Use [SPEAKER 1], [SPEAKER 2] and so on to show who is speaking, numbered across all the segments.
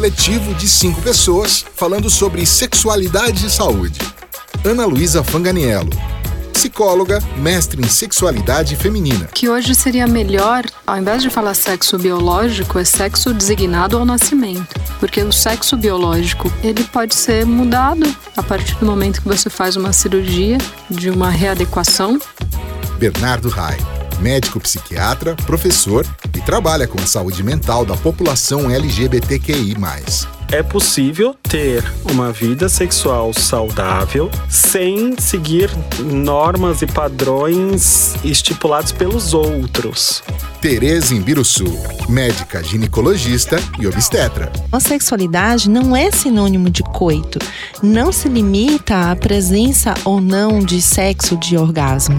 [SPEAKER 1] coletivo de cinco pessoas falando sobre sexualidade e saúde. Ana Luísa Fanganiello, psicóloga, mestre em sexualidade feminina.
[SPEAKER 2] Que hoje seria melhor, ao invés de falar sexo biológico, é sexo designado ao nascimento. Porque o sexo biológico, ele pode ser mudado a partir do momento que você faz uma cirurgia de uma readequação.
[SPEAKER 1] Bernardo Rai, médico psiquiatra, professor e trabalha com a saúde mental da população LGBTQI+
[SPEAKER 3] é possível ter uma vida sexual saudável sem seguir normas e padrões estipulados pelos outros.
[SPEAKER 1] Tereza Imbiruçu, médica ginecologista e obstetra.
[SPEAKER 4] A sexualidade não é sinônimo de coito. Não se limita à presença ou não de sexo de orgasmo.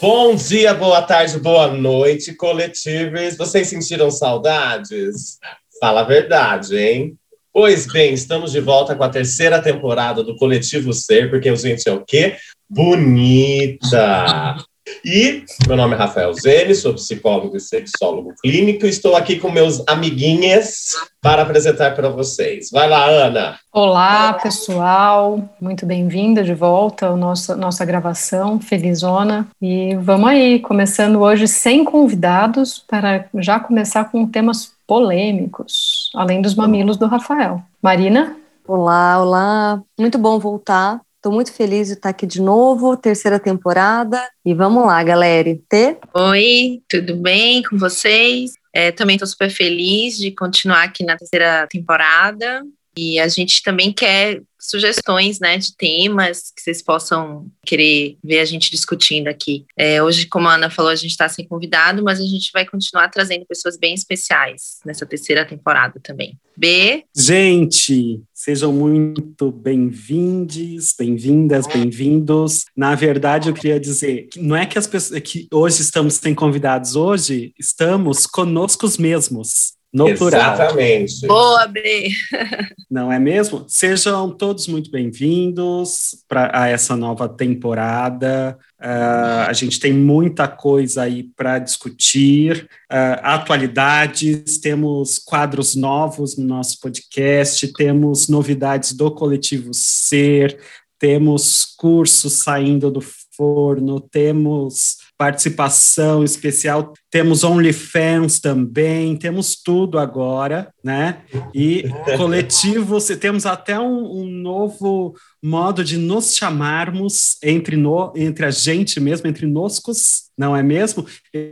[SPEAKER 5] Bom dia, boa tarde, boa noite, coletivos. Vocês sentiram saudades? Fala a verdade, hein? Pois bem, estamos de volta com a terceira temporada do Coletivo Ser, porque a gente é o quê? Bonita! E meu nome é Rafael Zene, sou psicólogo e sexólogo clínico. Estou aqui com meus amiguinhas para apresentar para vocês. Vai lá, Ana.
[SPEAKER 2] Olá, pessoal. Muito bem-vinda de volta à nossa, nossa gravação, Felizona. E vamos aí, começando hoje sem convidados, para já começar com temas polêmicos, além dos mamilos do Rafael. Marina?
[SPEAKER 6] Olá, olá. Muito bom voltar. Estou muito feliz de estar aqui de novo, terceira temporada. E vamos lá, galera. T?
[SPEAKER 7] Oi, tudo bem com vocês? É, também estou super feliz de continuar aqui na terceira temporada. E a gente também quer sugestões, né, de temas que vocês possam querer ver a gente discutindo aqui. É, hoje, como a Ana falou, a gente está sem convidado, mas a gente vai continuar trazendo pessoas bem especiais nessa terceira temporada também. B.
[SPEAKER 3] Gente, sejam muito bem-vindos, bem-vindas, bem-vindos. Na verdade, eu queria dizer que não é que as pessoas que hoje estamos sem convidados, hoje estamos conosco mesmos no
[SPEAKER 5] Exatamente.
[SPEAKER 7] plural. Boa, B.
[SPEAKER 3] Não é mesmo? Sejam todos muito bem-vindos a essa nova temporada. Uh, a gente tem muita coisa aí para discutir, uh, atualidades, temos quadros novos no nosso podcast, temos novidades do Coletivo Ser, temos cursos saindo do forno, temos participação especial, temos OnlyFans também, temos tudo agora, né? E coletivo, temos até um, um, novo modo de nos chamarmos entre, no, entre a gente mesmo, entre noscos, não é mesmo?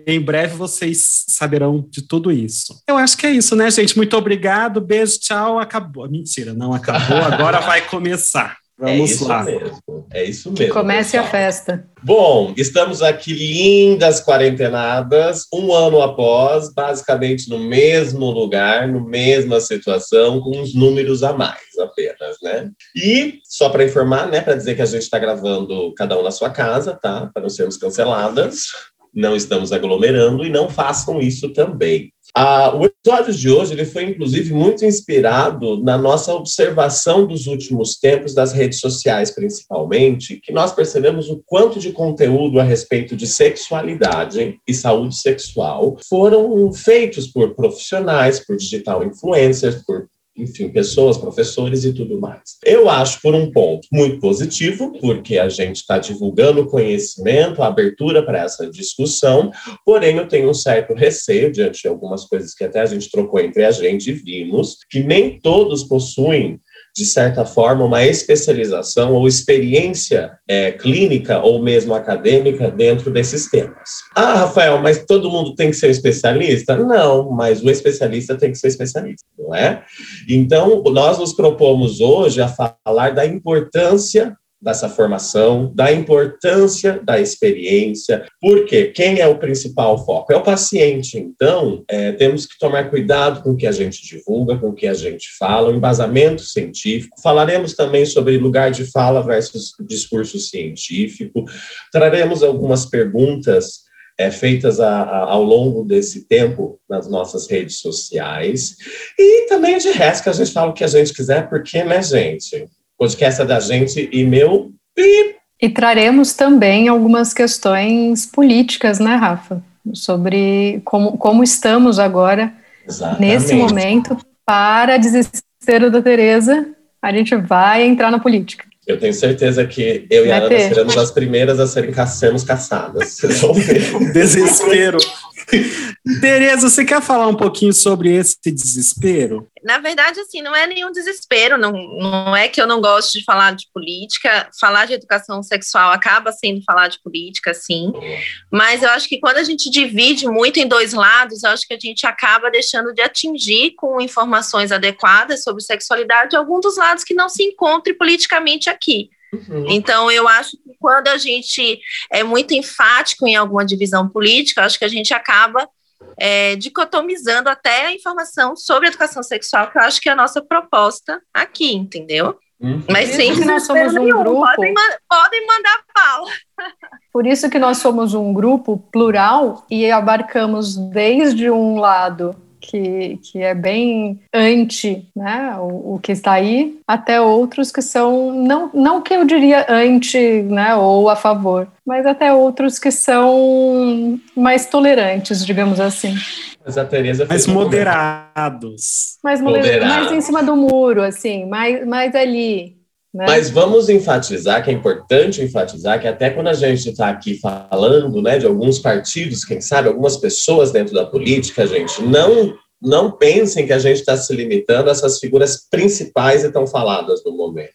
[SPEAKER 3] Em breve vocês saberão de tudo isso. Eu acho que é isso, né, gente? Muito obrigado, beijo, tchau, acabou. Mentira, não acabou, agora vai começar.
[SPEAKER 5] Vamos é isso lá. Mesmo, é isso mesmo.
[SPEAKER 2] Que comece pessoal. a festa.
[SPEAKER 5] Bom, estamos aqui lindas quarentenadas, um ano após, basicamente no mesmo lugar, no mesma situação, com uns números a mais apenas, né? E só para informar, né, para dizer que a gente está gravando cada um na sua casa, tá? Para não sermos canceladas. Não estamos aglomerando e não façam isso também. Ah, o episódio de hoje ele foi, inclusive, muito inspirado na nossa observação dos últimos tempos das redes sociais, principalmente, que nós percebemos o quanto de conteúdo a respeito de sexualidade e saúde sexual foram feitos por profissionais, por digital influencers, por enfim, pessoas, professores e tudo mais. Eu acho, por um ponto, muito positivo, porque a gente está divulgando conhecimento, abertura para essa discussão, porém eu tenho um certo receio diante de algumas coisas que até a gente trocou entre a gente e vimos, que nem todos possuem de certa forma, uma especialização ou experiência é, clínica ou mesmo acadêmica dentro desses temas. Ah, Rafael, mas todo mundo tem que ser especialista? Não, mas o especialista tem que ser especialista, não é? Então, nós nos propomos hoje a falar da importância dessa formação, da importância da experiência, porque quem é o principal foco? É o paciente. Então, é, temos que tomar cuidado com o que a gente divulga, com o que a gente fala, o embasamento científico. Falaremos também sobre lugar de fala versus discurso científico. Traremos algumas perguntas é, feitas a, a, ao longo desse tempo nas nossas redes sociais. E também de resto que a gente fala o que a gente quiser, porque, né, gente? Podcast é da gente e meu.
[SPEAKER 2] E traremos também algumas questões políticas, né, Rafa? Sobre como, como estamos agora, Exatamente. nesse momento, para desespero da Tereza, a gente vai entrar na política.
[SPEAKER 5] Eu tenho certeza que eu e a Ana seremos as primeiras a serem, sermos caçadas. Vocês vão ver.
[SPEAKER 3] Desespero. Tereza, você quer falar um pouquinho sobre esse desespero?
[SPEAKER 7] Na verdade, assim, não é nenhum desespero, não, não é que eu não gosto de falar de política, falar de educação sexual acaba sendo falar de política, sim, mas eu acho que quando a gente divide muito em dois lados, eu acho que a gente acaba deixando de atingir com informações adequadas sobre sexualidade algum dos lados que não se encontre politicamente aqui. Uhum. Então, eu acho que quando a gente é muito enfático em alguma divisão política, acho que a gente acaba é, dicotomizando até a informação sobre educação sexual, que eu acho que é a nossa proposta aqui, entendeu?
[SPEAKER 2] Uhum. Mas sempre nós somos um nenhum. grupo.
[SPEAKER 7] Podem, podem mandar pau.
[SPEAKER 2] Por isso que nós somos um grupo plural e abarcamos desde um lado que, que é bem anti né, o, o, que está aí, até outros que são, não, não que eu diria anti né, ou a favor, mas até outros que são mais tolerantes, digamos assim.
[SPEAKER 5] Mas a Tereza
[SPEAKER 3] mais moderados.
[SPEAKER 2] Mais, moderados. mais em cima do muro, assim, mais, mais ali.
[SPEAKER 5] Né? Mas vamos enfatizar que é importante enfatizar que até quando a gente está aqui falando né, de alguns partidos, quem sabe, algumas pessoas dentro da política, gente, não não pensem que a gente está se limitando a essas figuras principais e tão faladas no momento.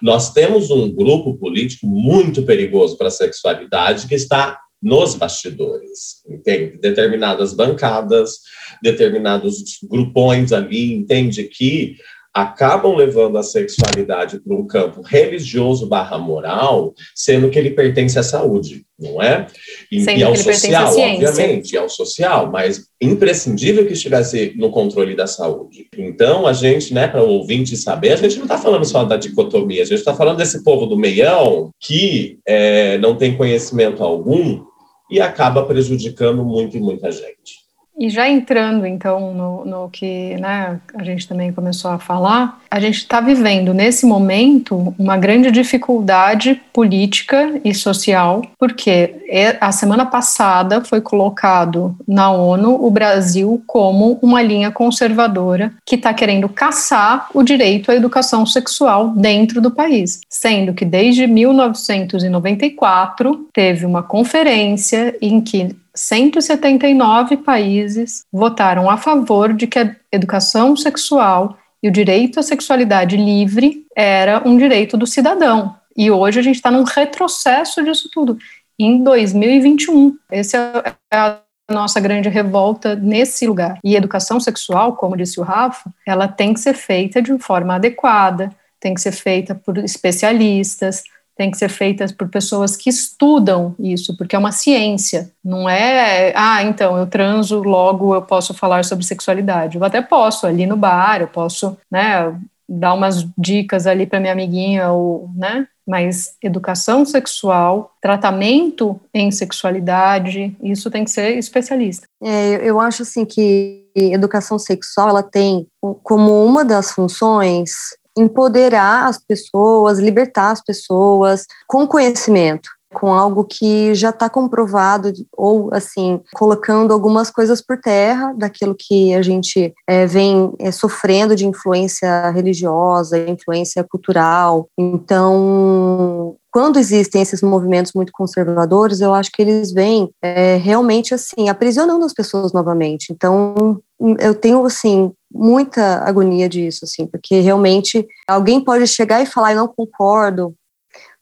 [SPEAKER 5] Nós temos um grupo político muito perigoso para a sexualidade que está nos bastidores, entende? Determinadas bancadas, determinados grupões ali, entende que acabam levando a sexualidade para um campo religioso barra moral, sendo que ele pertence à saúde, não é? E, e ao social, obviamente, e ao social, mas imprescindível que estivesse no controle da saúde. Então, a gente, né, para o ouvinte saber, a gente não está falando só da dicotomia, a gente está falando desse povo do meião que é, não tem conhecimento algum e acaba prejudicando muito e muita gente.
[SPEAKER 2] E já entrando, então, no, no que né, a gente também começou a falar, a gente está vivendo, nesse momento, uma grande dificuldade política e social, porque é, a semana passada foi colocado na ONU o Brasil como uma linha conservadora que está querendo caçar o direito à educação sexual dentro do país, sendo que desde 1994 teve uma conferência em que 179 países votaram a favor de que a educação sexual e o direito à sexualidade livre era um direito do cidadão. E hoje a gente está num retrocesso disso tudo. Em 2021, essa é a nossa grande revolta nesse lugar. E educação sexual, como disse o Rafa, ela tem que ser feita de forma adequada, tem que ser feita por especialistas, tem que ser feitas por pessoas que estudam isso, porque é uma ciência, não é, ah, então eu transo, logo eu posso falar sobre sexualidade. Eu até posso ali no bar, eu posso, né, dar umas dicas ali para minha amiguinha ou, né, mas educação sexual, tratamento em sexualidade, isso tem que ser especialista.
[SPEAKER 6] É, eu acho assim que educação sexual ela tem como uma das funções empoderar as pessoas, libertar as pessoas com conhecimento com algo que já está comprovado ou assim colocando algumas coisas por terra daquilo que a gente é, vem é, sofrendo de influência religiosa, influência cultural. Então, quando existem esses movimentos muito conservadores, eu acho que eles vêm é, realmente assim aprisionando as pessoas novamente. Então, eu tenho assim muita agonia disso, assim, porque realmente alguém pode chegar e falar, eu não concordo,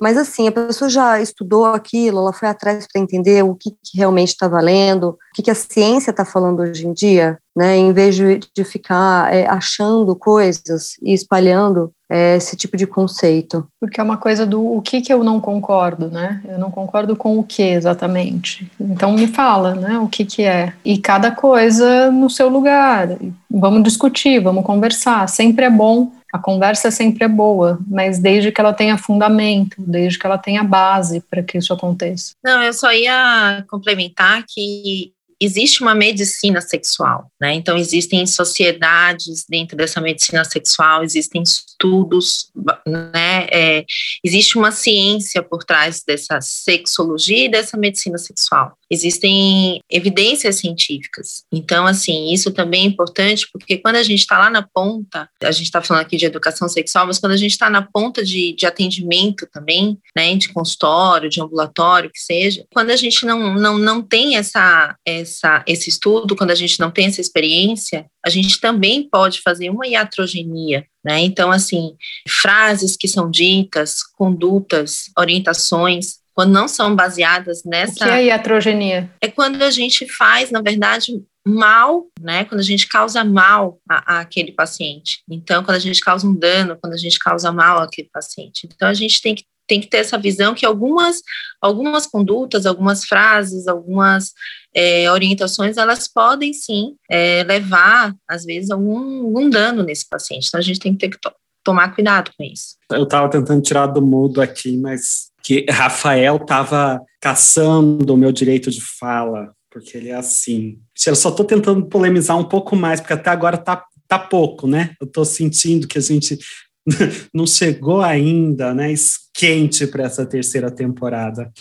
[SPEAKER 6] Mas assim, a pessoa já estudou aquilo, ela foi atrás para entender o que, que realmente está valendo, o que, que a ciência está falando hoje em dia, né? Em vez de, de ficar é, achando coisas e espalhando é, esse tipo de conceito.
[SPEAKER 2] Porque é uma coisa do o que, que eu não concordo, né? Eu não concordo com o que exatamente. Então me fala, né? O que, que é. E cada coisa no seu lugar. Vamos discutir, vamos conversar. Sempre é bom a conversa sempre é boa, mas desde que ela tenha fundamento, desde que ela tenha base para que isso aconteça.
[SPEAKER 7] Não, eu só ia complementar que existe uma medicina sexual, né? Então existem sociedades dentro dessa medicina sexual, existem estudos, né? É, existe uma ciência por trás dessa sexologia e dessa medicina sexual. Existem evidências científicas. Então, assim, isso também é importante porque quando a gente está lá na ponta, a gente está falando aqui de educação sexual, mas quando a gente está na ponta de, de atendimento também, né? De consultório, de ambulatório, que seja, quando a gente não, não, não tem essa, essa, esse estudo, quando a gente não tem essa experiência, a gente também pode fazer uma iatrogenia, né? Então, assim, frases que são ditas, condutas, orientações, quando não são baseadas nessa.
[SPEAKER 2] O que é iatrogenia?
[SPEAKER 7] É quando a gente faz, na verdade, mal, né? Quando a gente causa mal a, a, aquele paciente. Então, quando a gente causa um dano, quando a gente causa mal àquele paciente. Então, a gente tem que tem que ter essa visão que algumas, algumas condutas, algumas frases, algumas é, orientações, elas podem sim é, levar, às vezes, algum, algum dano nesse paciente. Então, a gente tem que ter que to tomar cuidado com isso.
[SPEAKER 3] Eu estava tentando tirar do mudo aqui, mas que Rafael estava caçando o meu direito de fala, porque ele é assim. Eu só estou tentando polemizar um pouco mais, porque até agora tá, tá pouco, né? Eu estou sentindo que a gente não chegou ainda, né, quente para essa terceira temporada.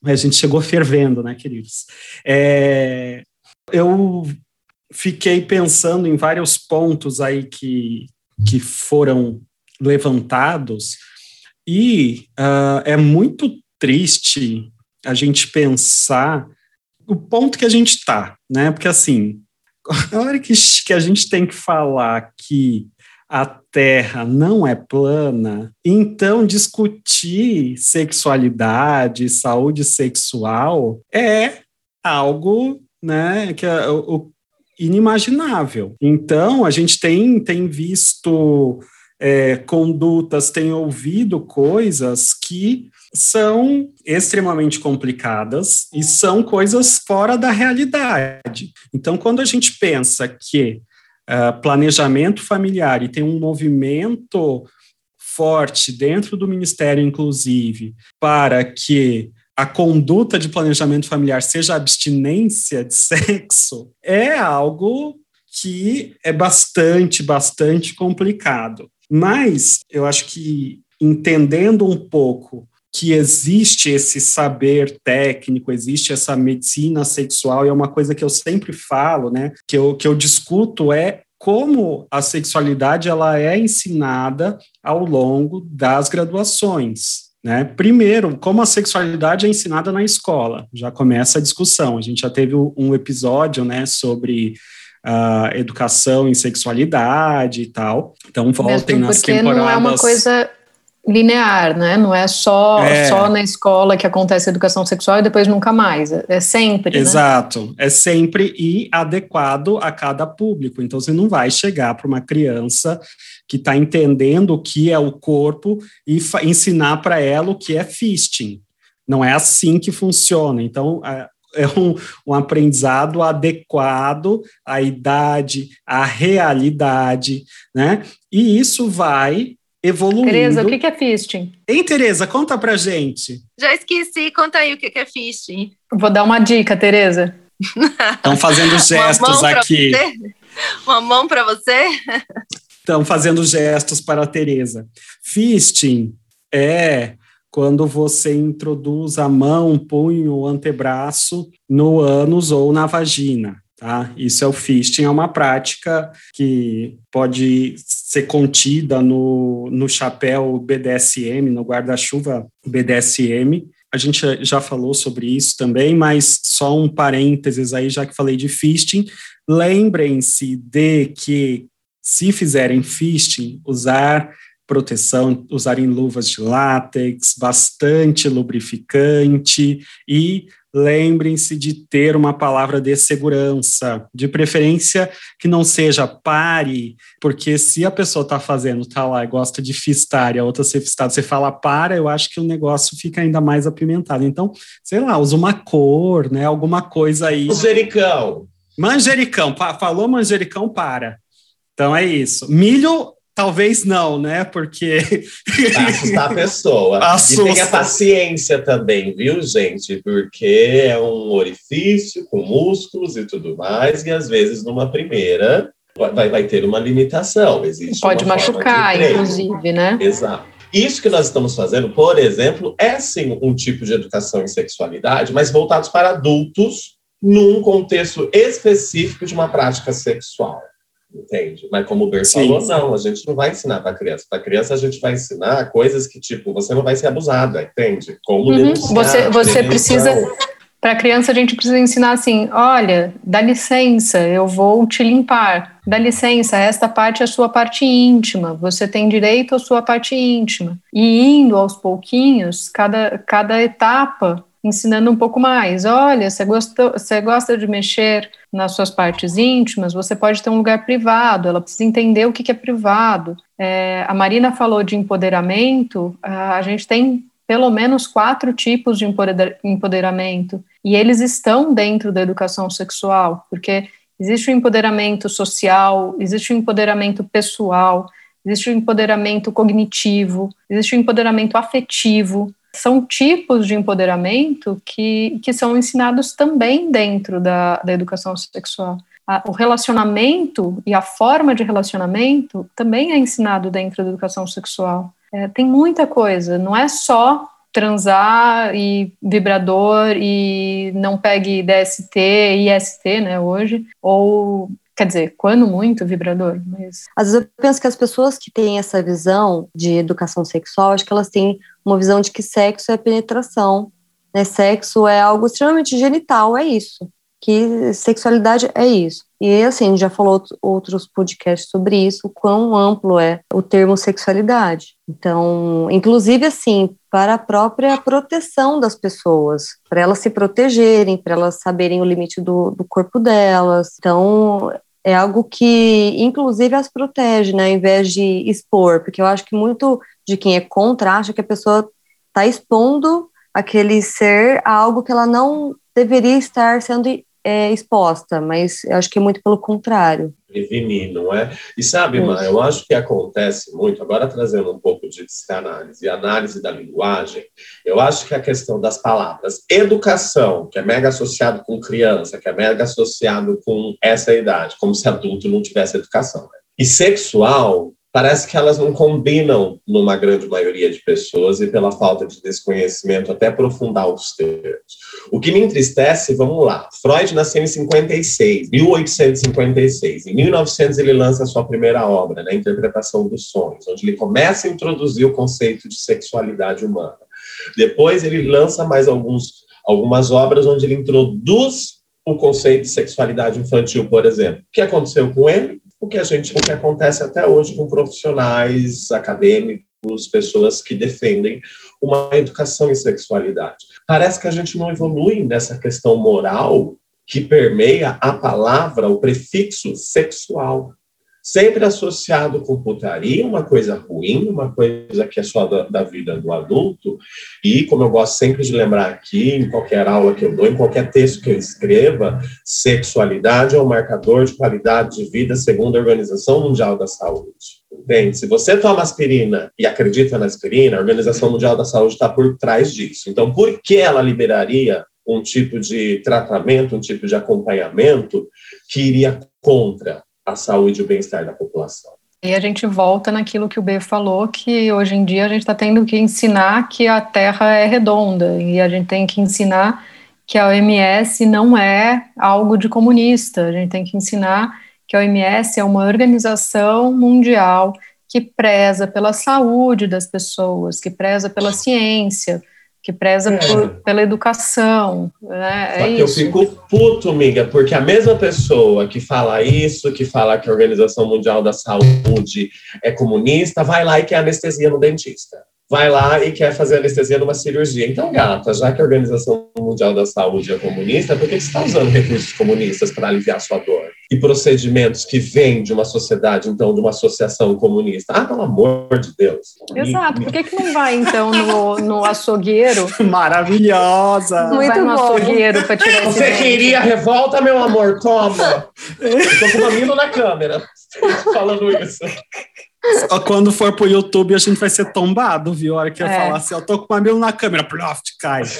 [SPEAKER 3] Mas a gente chegou fervendo, né, queridos? É, eu fiquei pensando em vários pontos aí que, que foram levantados e uh, é muito triste a gente pensar o ponto que a gente está, né? Porque assim, a hora que, que a gente tem que falar que a Terra não é plana, então discutir sexualidade, saúde sexual é algo, né, que é o, inimaginável. Então a gente tem tem visto é, condutas, tem ouvido coisas que são extremamente complicadas e são coisas fora da realidade. Então, quando a gente pensa que uh, planejamento familiar e tem um movimento forte dentro do Ministério, inclusive, para que a conduta de planejamento familiar seja abstinência de sexo, é algo que é bastante, bastante complicado. Mas eu acho que entendendo um pouco que existe esse saber técnico, existe essa medicina sexual, e é uma coisa que eu sempre falo, né, que eu, que eu discuto é como a sexualidade ela é ensinada ao longo das graduações. Né? Primeiro, como a sexualidade é ensinada na escola, já começa a discussão. A gente já teve um episódio né, sobre uh, educação em sexualidade e tal. Então voltem
[SPEAKER 2] Mesmo
[SPEAKER 3] nas temporadas.
[SPEAKER 2] Não é uma coisa linear, né? Não é só, é. só na escola que acontece a educação sexual e depois nunca mais. É sempre. Né?
[SPEAKER 3] Exato. Né? É sempre e adequado a cada público. Então você não vai chegar para uma criança que está entendendo o que é o corpo e ensinar para ela o que é fisting. Não é assim que funciona. Então, é um, um, aprendizado adequado à idade, à realidade, né? E isso vai evoluindo.
[SPEAKER 2] Tereza, o que é fisting?
[SPEAKER 3] Hein, Tereza, conta pra gente.
[SPEAKER 7] Já esqueci, conta aí o que é fisting.
[SPEAKER 2] Vou dar uma dica, Tereza.
[SPEAKER 3] Estão fazendo gestos aqui.
[SPEAKER 7] Uma mão para você?
[SPEAKER 3] Estão fazendo gestos para a Tereza. Fisting é quando você introduz a mão, punho, antebraço no ânus ou na vagina. Tá? Isso é o fisting, é uma prática que pode ser contida no, no chapéu BDSM, no guarda-chuva BDSM. A gente já falou sobre isso também, mas só um parênteses aí, já que falei de fisting. Lembrem-se de que, se fizerem fisting, usar proteção, usarem luvas de látex, bastante lubrificante e lembrem-se de ter uma palavra de segurança, de preferência que não seja pare, porque se a pessoa está fazendo, está lá e gosta de fistar e a outra ser fistada, você fala para, eu acho que o negócio fica ainda mais apimentado. Então, sei lá, usa uma cor, né, alguma coisa aí.
[SPEAKER 5] Manjericão.
[SPEAKER 3] Manjericão, falou manjericão, para. Então é isso. Milho Talvez não, né? Porque.
[SPEAKER 5] Vai assustar a pessoa. Assusta. E tenha paciência também, viu, gente? Porque é um orifício com músculos e tudo mais, e às vezes numa primeira vai, vai ter uma limitação. Existe
[SPEAKER 2] Pode machucar, inclusive, né?
[SPEAKER 5] Exato. Isso que nós estamos fazendo, por exemplo, é sim um tipo de educação em sexualidade, mas voltados para adultos num contexto específico de uma prática sexual entende? Mas como o Ber falou, não, a gente não vai ensinar para criança. Para criança a gente vai ensinar coisas que tipo você não vai ser abusada, entende? Como
[SPEAKER 2] uhum. Você você precisa para criança a gente precisa ensinar assim, olha, dá licença, eu vou te limpar. Dá licença, esta parte é a sua parte íntima. Você tem direito à sua parte íntima. E indo aos pouquinhos, cada cada etapa ensinando um pouco mais. Olha, você, gostou, você gosta de mexer nas suas partes íntimas, você pode ter um lugar privado, ela precisa entender o que, é privado. É, a Marina falou de empoderamento, a gente tem pelo menos quatro tipos de empoderamento, e eles estão dentro da educação sexual, porque existe o empoderamento social, existe o empoderamento pessoal, existe o empoderamento cognitivo, existe o empoderamento afetivo, são tipos de empoderamento que, que são ensinados também dentro da, da educação sexual. o relacionamento e a forma de relacionamento também é ensinado dentro da educação sexual. É, tem muita coisa, não é só transar e vibrador e não pegue DST e IST, né, hoje, ou Quer dizer, quando muito vibrador, mas.
[SPEAKER 6] Às vezes eu penso que as pessoas que têm essa visão de educação sexual, acho que elas têm uma visão de que sexo é penetração, né? Sexo é algo extremamente genital, é isso. Que sexualidade é isso. E assim, a gente já falou outros podcasts sobre isso, quão amplo é o termo sexualidade. Então, inclusive assim, para a própria proteção das pessoas, para elas se protegerem, para elas saberem o limite do, do corpo delas. Então, é algo que, inclusive, as protege, né, ao invés de expor, porque eu acho que muito de quem é contra acha que a pessoa está expondo aquele ser a algo que ela não deveria estar sendo é, exposta, mas eu acho que é muito pelo contrário.
[SPEAKER 5] Prevenir, não é? E sabe, Má, eu acho que acontece muito, agora trazendo um pouco de psicanálise e análise da linguagem, eu acho que a questão das palavras educação, que é mega associado com criança, que é mega associado com essa idade, como se adulto não tivesse educação. Né? E sexual, parece que elas não combinam numa grande maioria de pessoas e pela falta de desconhecimento até aprofundar os termos. O que me entristece, vamos lá, Freud nasceu em 56, 1856. Em 1900 ele lança a sua primeira obra, né, Interpretação dos Sonhos, onde ele começa a introduzir o conceito de sexualidade humana. Depois ele lança mais alguns, algumas obras onde ele introduz o conceito de sexualidade infantil, por exemplo. O que aconteceu com ele? O que a gente, o que acontece até hoje com profissionais acadêmicos, pessoas que defendem uma educação em sexualidade. Parece que a gente não evolui nessa questão moral que permeia a palavra, o prefixo sexual sempre associado com putaria, uma coisa ruim, uma coisa que é só da, da, vida do adulto. E, como eu gosto sempre de lembrar aqui, em qualquer aula que eu dou, em qualquer texto que eu escreva, sexualidade é um marcador de qualidade de vida segundo a Organização Mundial da Saúde. Entende? Se você toma aspirina e acredita na aspirina, a Organização Mundial da Saúde está por trás disso. Então, por que ela liberaria um tipo de tratamento, um tipo de acompanhamento que iria contra a saúde e o bem-estar da população.
[SPEAKER 2] E a gente volta naquilo que o B falou, que hoje em dia a gente está tendo que ensinar que a Terra é redonda, e a gente tem que ensinar que a OMS não é algo de comunista, a gente tem que ensinar que a OMS é uma organização mundial que preza pela saúde das pessoas, que preza pela ciência, que preza é. por, pela educação. Né?
[SPEAKER 5] Só é que isso. eu fico puto, amiga, porque a mesma pessoa que fala isso, que fala que a Organização Mundial da Saúde é comunista, vai lá e quer anestesia no dentista vai lá e quer fazer anestesia numa cirurgia. Então, gata, já que a Organização Mundial da Saúde é comunista, por que você está usando recursos comunistas para aliviar sua dor? E procedimentos que vêm de uma sociedade, então, de uma associação comunista? Ah, pelo amor de Deus.
[SPEAKER 2] Exato. Por que, que não vai, então, no, no açougueiro?
[SPEAKER 3] Maravilhosa!
[SPEAKER 2] Muito vai no bom. açougueiro para tirar
[SPEAKER 5] Você queria revolta, meu amor? Toma! Tô com mina na câmera falando isso.
[SPEAKER 3] Quando for pro YouTube, a gente vai ser tombado, viu? A hora que eu é. falar assim, eu tô com o mamilo na câmera, ploft, cai.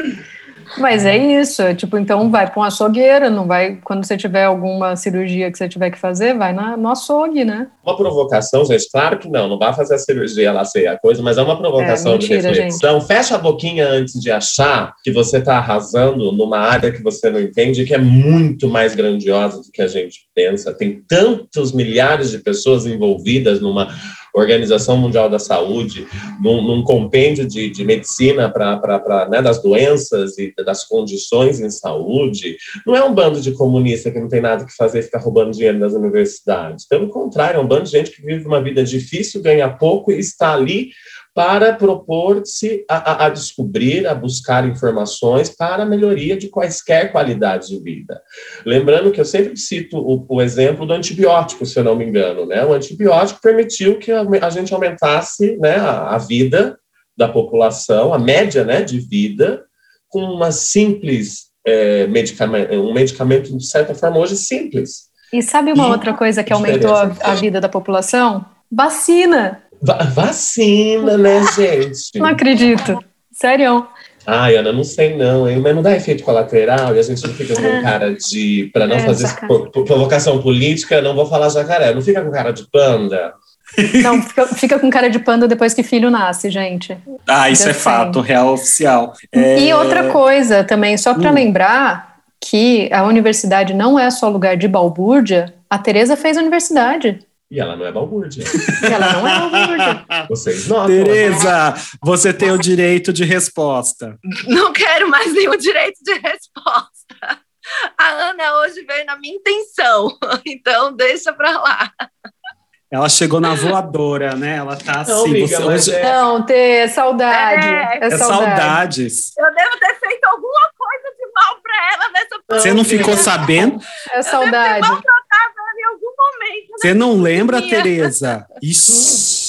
[SPEAKER 2] Mas é isso, é tipo, então vai para uma açougueira, não vai, quando você tiver alguma cirurgia que você tiver que fazer, vai na, no açougue, né?
[SPEAKER 5] Uma provocação, gente, claro que não, não vai fazer a cirurgia lá sei a coisa, mas é uma provocação é, mentira, de reflexão. Gente. Fecha a boquinha antes de achar que você está arrasando numa área que você não entende, que é muito mais grandiosa do que a gente pensa. Tem tantos milhares de pessoas envolvidas numa Organização Mundial da Saúde, num, num compêndio de, de medicina para né, das doenças e das condições em saúde, não é um bando de comunistas que não tem nada que fazer e ficar roubando dinheiro das universidades. Pelo contrário, é um bando de gente que vive uma vida difícil, ganha pouco e está ali para propor-se a, a, descobrir, a buscar informações para a melhoria de quaisquer qualidades de vida. Lembrando que eu sempre cito o, o exemplo do antibiótico, se eu não me engano. Né? O antibiótico permitiu que a, a gente aumentasse né, a, a, vida da população, a média né, de vida, com uma simples é, medicamento, um medicamento, de certa forma, hoje simples.
[SPEAKER 2] E sabe uma e outra coisa que aumentou a, a vida da população? Vacina.
[SPEAKER 5] Va vacina, né, gente?
[SPEAKER 2] Não acredito. Sério.
[SPEAKER 5] Ai, Ana, não sei não, hein? mas não dá efeito colateral e a gente não fica com é. cara de. Para não é, fazer provocação política, não vou falar jacaré. Não fica com cara de panda?
[SPEAKER 2] Não, fica, fica, com cara de panda depois que filho nasce, gente.
[SPEAKER 3] Ah, isso é fato, real oficial.
[SPEAKER 2] É... E outra coisa também, só para hum. lembrar que a universidade não é só lugar de balbúrdia, a Tereza fez a universidade.
[SPEAKER 5] E ela não é balbúrdia.
[SPEAKER 2] ela não é balbúrdia.
[SPEAKER 5] Vocês notam.
[SPEAKER 3] Tereza, você tem o direito de resposta.
[SPEAKER 7] Não quero mais nenhum direito de resposta. A Ana hoje veio na minha intenção, então deixa pra lá.
[SPEAKER 3] Ela chegou na voadora, né? Ela tá
[SPEAKER 2] não,
[SPEAKER 3] assim.
[SPEAKER 2] Amiga, você hoje... é... Não, ter saudade. É,
[SPEAKER 3] é, é saudade. saudades.
[SPEAKER 7] Eu devo ter feito alguma coisa de mal pra ela nessa
[SPEAKER 3] Você não ficou sabendo?
[SPEAKER 2] É saudade. Eu devo ter
[SPEAKER 3] Você não lembra, Tereza? Isso.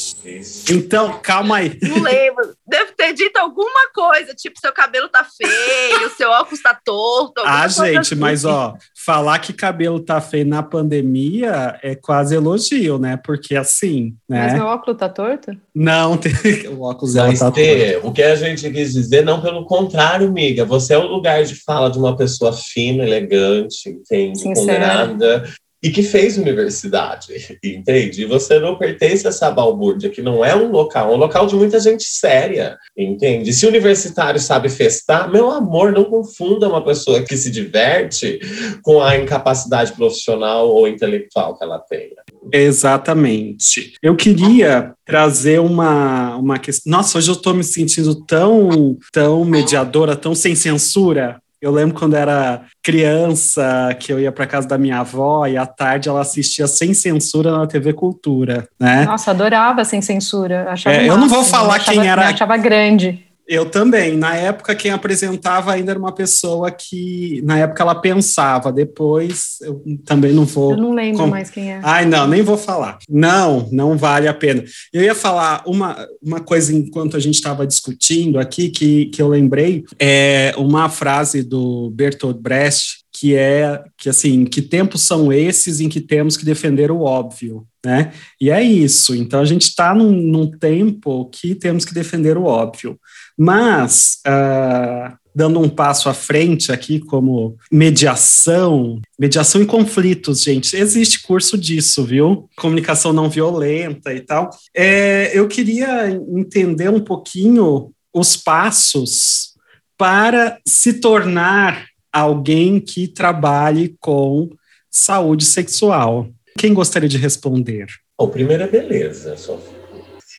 [SPEAKER 3] Então, calma aí.
[SPEAKER 7] Não lembro. Devo ter dito alguma coisa, tipo, seu cabelo tá feio, seu óculos tá torto.
[SPEAKER 3] Ah, gente, assim. mas ó, falar que cabelo tá feio na pandemia é quase elogio, né? Porque assim, né?
[SPEAKER 2] Mas meu óculos tá torto?
[SPEAKER 3] Não, tem... o óculos
[SPEAKER 5] dela tá ter, torto. O que a gente quis dizer, não pelo contrário, amiga. Você é o lugar de fala de uma pessoa fina, elegante, entende? Ponderada e que fez universidade, entende? E você não pertence a essa balbúrdia, que não é um local, é um local de muita gente séria, entende? Se o universitário sabe festar, meu amor, não confunda uma pessoa que se diverte com a incapacidade profissional ou intelectual que ela tenha.
[SPEAKER 3] Exatamente. Eu queria trazer uma, uma questão. Nossa, hoje eu estou me sentindo tão, tão mediadora, tão sem censura, eu lembro quando era criança que eu ia para casa da minha avó e à tarde ela assistia sem censura na TV Cultura, né?
[SPEAKER 2] Nossa, adorava sem censura. Achava
[SPEAKER 3] é, eu não vou falar
[SPEAKER 2] achava,
[SPEAKER 3] quem era.
[SPEAKER 2] achava grande.
[SPEAKER 3] Eu também. Na época, quem apresentava ainda era uma pessoa que, na época, ela pensava. Depois, eu também não vou.
[SPEAKER 2] Eu não lembro com... mais quem é.
[SPEAKER 3] Ai, não, nem vou falar. Não, não vale a pena. Eu ia falar uma, uma coisa enquanto a gente estava discutindo aqui, que, que eu lembrei, é uma frase do Bertolt Brecht, que é que assim, que tempos são esses em que temos que defender o óbvio, né? E é isso. Então a gente está num, num, tempo que temos que defender o óbvio. Mas uh, dando um passo à frente aqui como mediação, mediação em conflitos, gente, existe curso disso, viu? Comunicação não violenta e tal. É, eu queria entender um pouquinho os passos para se tornar alguém que trabalhe com saúde sexual. Quem gostaria de responder?
[SPEAKER 5] O primeiro é beleza, Sofia.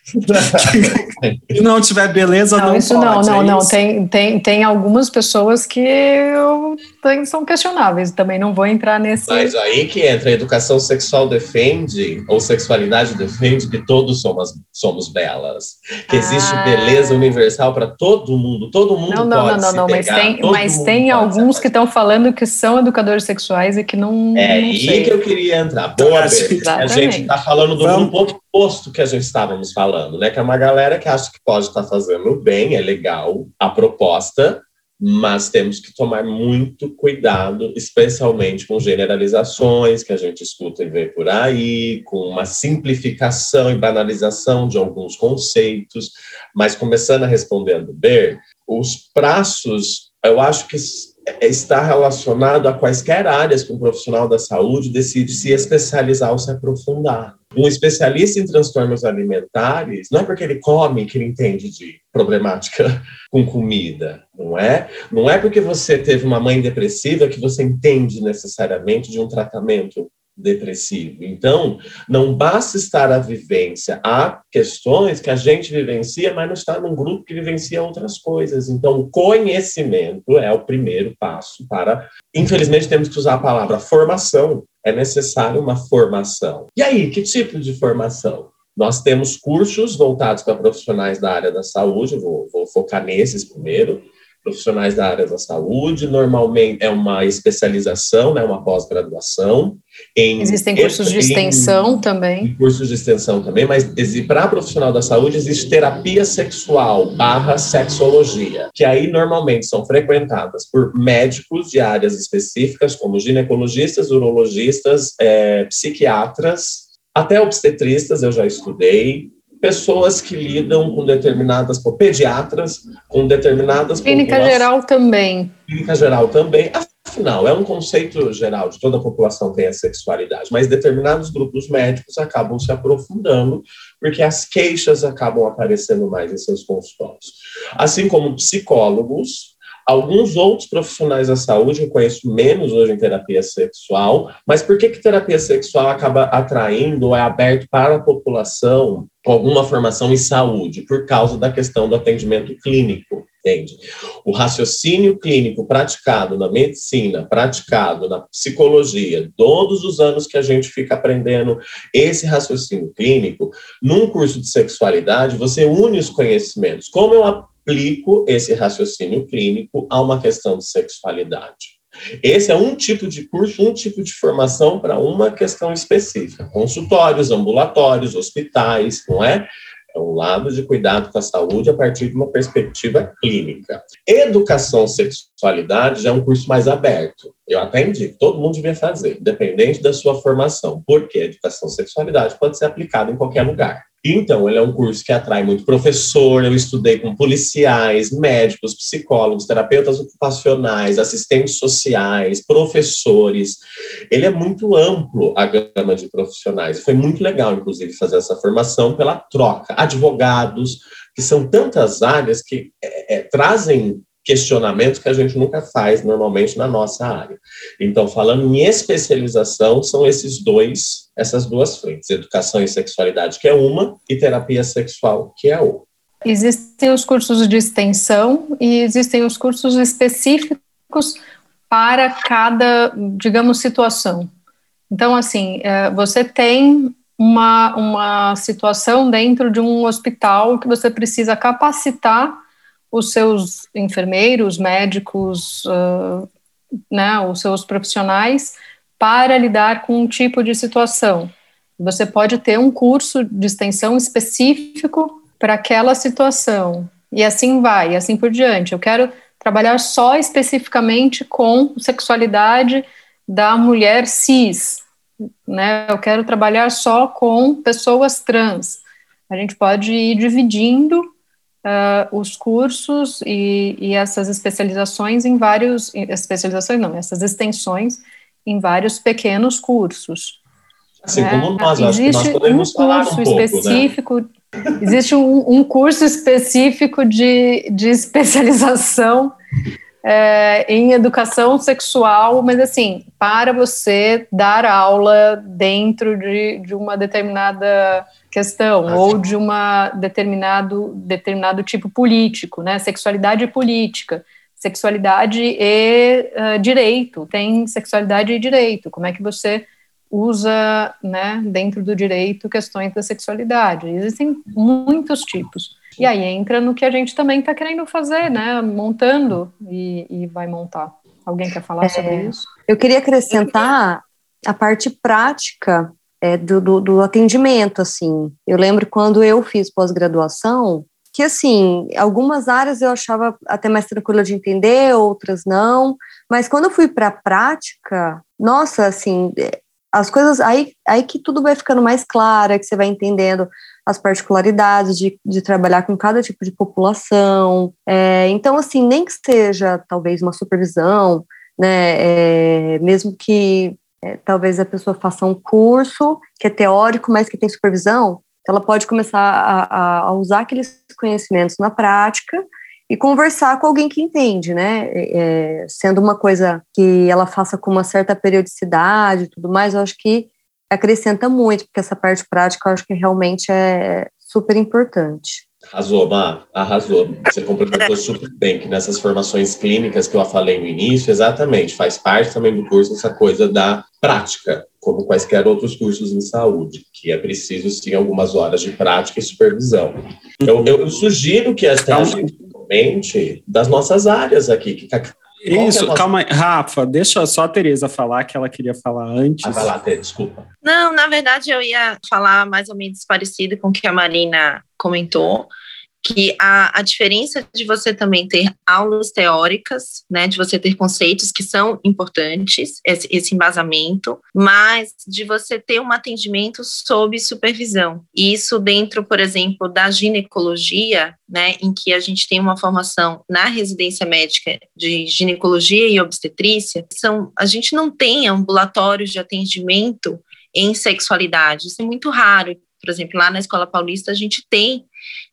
[SPEAKER 3] Se não tiver beleza, não,
[SPEAKER 2] não isso
[SPEAKER 3] pode,
[SPEAKER 2] não, não,
[SPEAKER 3] é
[SPEAKER 2] não.
[SPEAKER 3] isso?
[SPEAKER 2] Tem, tem, tem algumas pessoas que eu, tem, são questionáveis. Também não vou entrar nesse.
[SPEAKER 5] Mas aí que entra, a educação sexual defende, ou sexualidade defende, que todos somos, somos belas. Que existe
[SPEAKER 2] Ah.
[SPEAKER 5] beleza universal para todo mundo. Todo mundo
[SPEAKER 2] Não, não,
[SPEAKER 5] pode
[SPEAKER 2] não, não,
[SPEAKER 5] se
[SPEAKER 2] não, mas
[SPEAKER 5] pegar,
[SPEAKER 2] tem,
[SPEAKER 5] todo
[SPEAKER 2] mas tem alguns que estão falando que são educadores sexuais e que não.
[SPEAKER 5] É
[SPEAKER 2] não
[SPEAKER 5] aí
[SPEAKER 2] sei.
[SPEAKER 5] que eu queria entrar. Boa,
[SPEAKER 3] gente-
[SPEAKER 5] A gente está falando do
[SPEAKER 3] Vamos.
[SPEAKER 5] grupo oposto que a gente estávamos falando, né? Que é uma galera que acha que pode estar fazendo bem, é legal a proposta, mas temos que tomar muito cuidado, especialmente com generalizações que a gente escuta e vê por aí, com uma simplificação e banalização de alguns conceitos. Mas começando a responder do Ber, os prazos, eu acho que está relacionado a quaisquer áreas que um profissional da saúde decide se especializar ou se aprofundar. Um especialista em transtornos alimentares, não é porque ele come que ele entende de problemática com comida, não é? Não é porque você teve uma mãe depressiva que você entende necessariamente de um tratamento depressivo. Então, não basta estar a vivência. Há questões que a gente vivencia, mas não está num grupo que vivencia outras coisas. Então, conhecimento é o primeiro passo para. Infelizmente, temos que usar a palavra formação. É necessário uma formação. E aí, que tipo de formação? Nós temos cursos voltados para profissionais da área da saúde, vou, vou focar nesses primeiro profissionais da área da saúde, normalmente é uma especialização, né, uma pós-graduação. Em,
[SPEAKER 2] Existem cursos de
[SPEAKER 5] em-
[SPEAKER 2] extensão também.
[SPEAKER 5] em cursos de extensão também, mas para profissional da saúde existe terapia sexual barra sexologia, que aí normalmente são frequentadas por médicos de áreas específicas, como ginecologistas, urologistas, eh, psiquiatras, até obstetristas eu já estudei, pessoas que lidam com determinadas, pediatras, com determinadas
[SPEAKER 2] Clínica geral também.
[SPEAKER 5] clínica geral também. Afinal, é um conceito geral de toda a população tem a sexualidade, mas determinados grupos médicos acabam se aprofundando porque as queixas acabam aparecendo mais em seus consultórios. Assim como psicólogos, alguns outros profissionais da saúde, eu conheço menos hoje em terapia sexual, mas por que, que terapia sexual acaba atraindo é aberto para a população com alguma formação em saúde? Por causa da questão do atendimento clínico, entende? O raciocínio clínico praticado na medicina, praticado na psicologia, todos os anos que a gente fica aprendendo esse raciocínio clínico, num curso de sexualidade, você une os conhecimentos. Como eu aplico esse raciocínio clínico a uma questão de sexualidade? Esse é um tipo de curso, um tipo de formação para uma questão específica. Consultórios, ambulatórios, hospitais, não é? É um lado de cuidado com a saúde a partir de uma perspectiva clínica. Educação sexualidade já é um curso mais aberto. Eu até indico, todo mundo devia fazer, independente da sua formação, porque a educação sexualidade pode ser aplicada em qualquer lugar. Então, ele é um curso que atrai muito professor. Eu estudei com policiais, médicos, psicólogos, terapeutas ocupacionais, assistentes sociais, professores. Ele é muito amplo a gama de profissionais. Foi muito legal, inclusive, fazer essa formação pela troca. Advogados, que são tantas áreas que é, é, trazem questionamentos que a gente nunca faz normalmente na nossa área. Então, falando em especialização, são esses dois, essas duas frentes, educação e sexualidade, que é uma, e terapia sexual, que é outra.
[SPEAKER 2] Existem os cursos de extensão e existem os cursos específicos para cada, digamos, situação. Então, assim, é, você tem uma, uma situação dentro de um hospital que você precisa capacitar os seus enfermeiros, médicos, uh, né, os seus profissionais para lidar com um tipo de situação. Você pode ter um curso de extensão específico para aquela situação, e assim vai, e assim por diante. Eu quero trabalhar só especificamente com sexualidade da mulher cis, né? Eu quero trabalhar só com pessoas trans. A gente pode ir dividindo uh, os cursos e, e, essas especializações em vários especializações não, essas extensões em vários pequenos cursos.
[SPEAKER 5] Assim né? como nós, Existe acho que nós podemos
[SPEAKER 2] um curso
[SPEAKER 5] um pouco,
[SPEAKER 2] específico.
[SPEAKER 5] Né?
[SPEAKER 2] Existe um, um, curso específico de, de especialização é, em educação sexual, mas assim, para você dar aula dentro de, de uma determinada questão ah, ou de uma determinado determinado tipo político, né? Sexualidade política, sexualidade e uh, direito. Tem sexualidade e direito. Como é que você usa, né, dentro do direito questões da sexualidade? Existem muitos tipos. E aí entra no que a gente também está querendo fazer, né? Montando e, e, vai montar. Alguém quer falar é, sobre isso?
[SPEAKER 6] Eu queria acrescentar a parte prática é, do, do, do, atendimento, assim. Eu lembro quando eu fiz pós-graduação, que, assim, algumas áreas eu achava até mais tranquila de entender, outras não, mas quando eu fui para a prática, nossa, assim, as coisas, aí, aí que tudo vai ficando mais claro, é que você vai entendendo as particularidades de, de trabalhar com cada tipo de população. É, então, assim, nem que seja talvez uma supervisão, né, é, mesmo que é, talvez a pessoa faça um curso que é teórico, mas que tem supervisão, ela pode começar a, a usar aqueles conhecimentos na prática e conversar com alguém que entende, né? É, sendo uma coisa que ela faça com uma certa periodicidade e tudo mais, eu acho que acrescenta muito, porque essa parte prática eu acho que realmente é super importante.
[SPEAKER 5] Arrasou, Má, arrasou. Você complementou super bem que nessas formações clínicas que eu falei no início, exatamente, faz parte também do curso essa coisa da prática, como quaisquer outros cursos em saúde, que é preciso sim algumas horas de prática e supervisão. Eu, eu, eu sugiro que até a gente comente das nossas áreas aqui, que
[SPEAKER 3] isso, é calma aí. Rafa, deixa só a Tereza falar que ela queria falar antes. Ah,
[SPEAKER 5] vai lá, Tereza, desculpa.
[SPEAKER 7] Não, na verdade eu ia falar mais ou menos parecido com o que a Marina comentou que a, a diferença de você também ter aulas teóricas, né, de você ter conceitos que são importantes, esse, esse embasamento, mas de você ter um atendimento sob supervisão. Isso dentro, por exemplo, da ginecologia, né, em que a gente tem uma formação na residência médica de ginecologia e obstetrícia, são, a gente não tem ambulatórios de atendimento em sexualidade, isso é muito raro. Por exemplo, lá na Escola Paulista a gente tem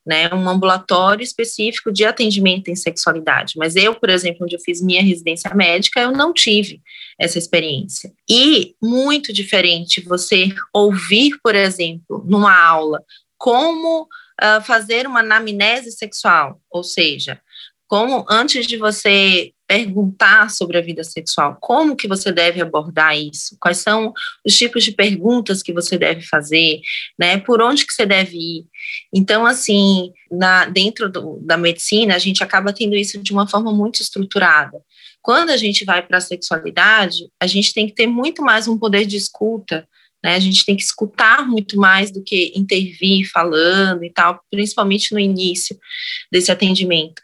[SPEAKER 7] né, um ambulatório específico de atendimento em sexualidade. Mas eu, por exemplo, onde eu fiz minha residência médica, eu não tive essa experiência. E muito diferente você ouvir, por exemplo, numa aula, como uh, fazer uma anamnese sexual, ou seja, como antes de você perguntar sobre a vida sexual, como que você deve abordar isso? Quais são os tipos de perguntas que você deve fazer, né? Por onde que você deve ir? Então, assim, na, dentro do, da medicina, a gente acaba tendo isso de uma forma muito estruturada. Quando a gente vai para a sexualidade, a gente tem que ter muito mais um poder de escuta, né? A gente tem que escutar muito mais do que intervir falando e tal, principalmente no início desse atendimento.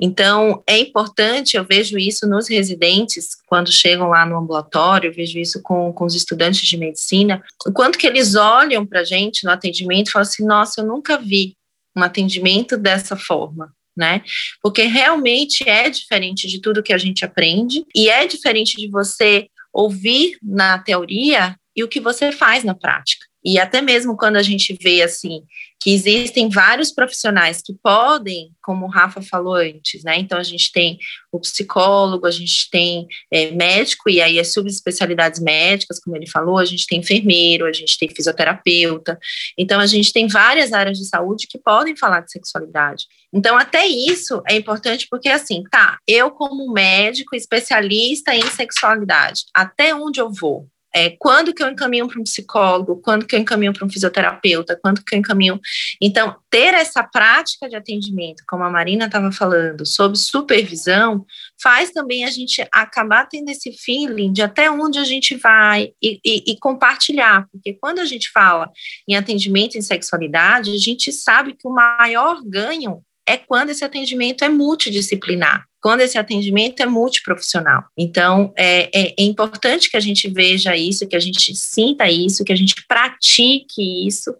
[SPEAKER 7] Então, é importante, eu vejo isso nos residentes, quando chegam lá no ambulatório, eu vejo isso com, com os estudantes de medicina, o quanto que eles olham para a gente no atendimento e falam assim, nossa, eu nunca vi um atendimento dessa forma, né? Porque realmente é diferente de tudo que a gente aprende e é diferente de você ouvir na teoria e o que você faz na prática. E até mesmo quando a gente vê assim que existem vários profissionais que podem, como o Rafa falou antes, né? Então a gente tem o psicólogo, a gente tem é, médico, e aí as subespecialidades médicas, como ele falou, a gente tem enfermeiro, a gente tem fisioterapeuta. Então a gente tem várias áreas de saúde que podem falar de sexualidade. Então, até isso é importante porque, assim, tá, eu, como médico especialista em sexualidade, até onde eu vou? É, quando que eu encaminho para um psicólogo, quando que eu encaminho para um fisioterapeuta, quando que eu encaminho. Então, ter essa prática de atendimento, como a Marina estava falando, sob supervisão, faz também a gente acabar tendo esse feeling de até onde a gente vai e, e, e compartilhar, porque quando a gente fala em atendimento em sexualidade, a gente sabe que o maior ganho é quando esse atendimento é multidisciplinar quando esse atendimento é multiprofissional. Então, é, é, é, importante que a gente veja isso, que a gente sinta isso, que a gente pratique isso,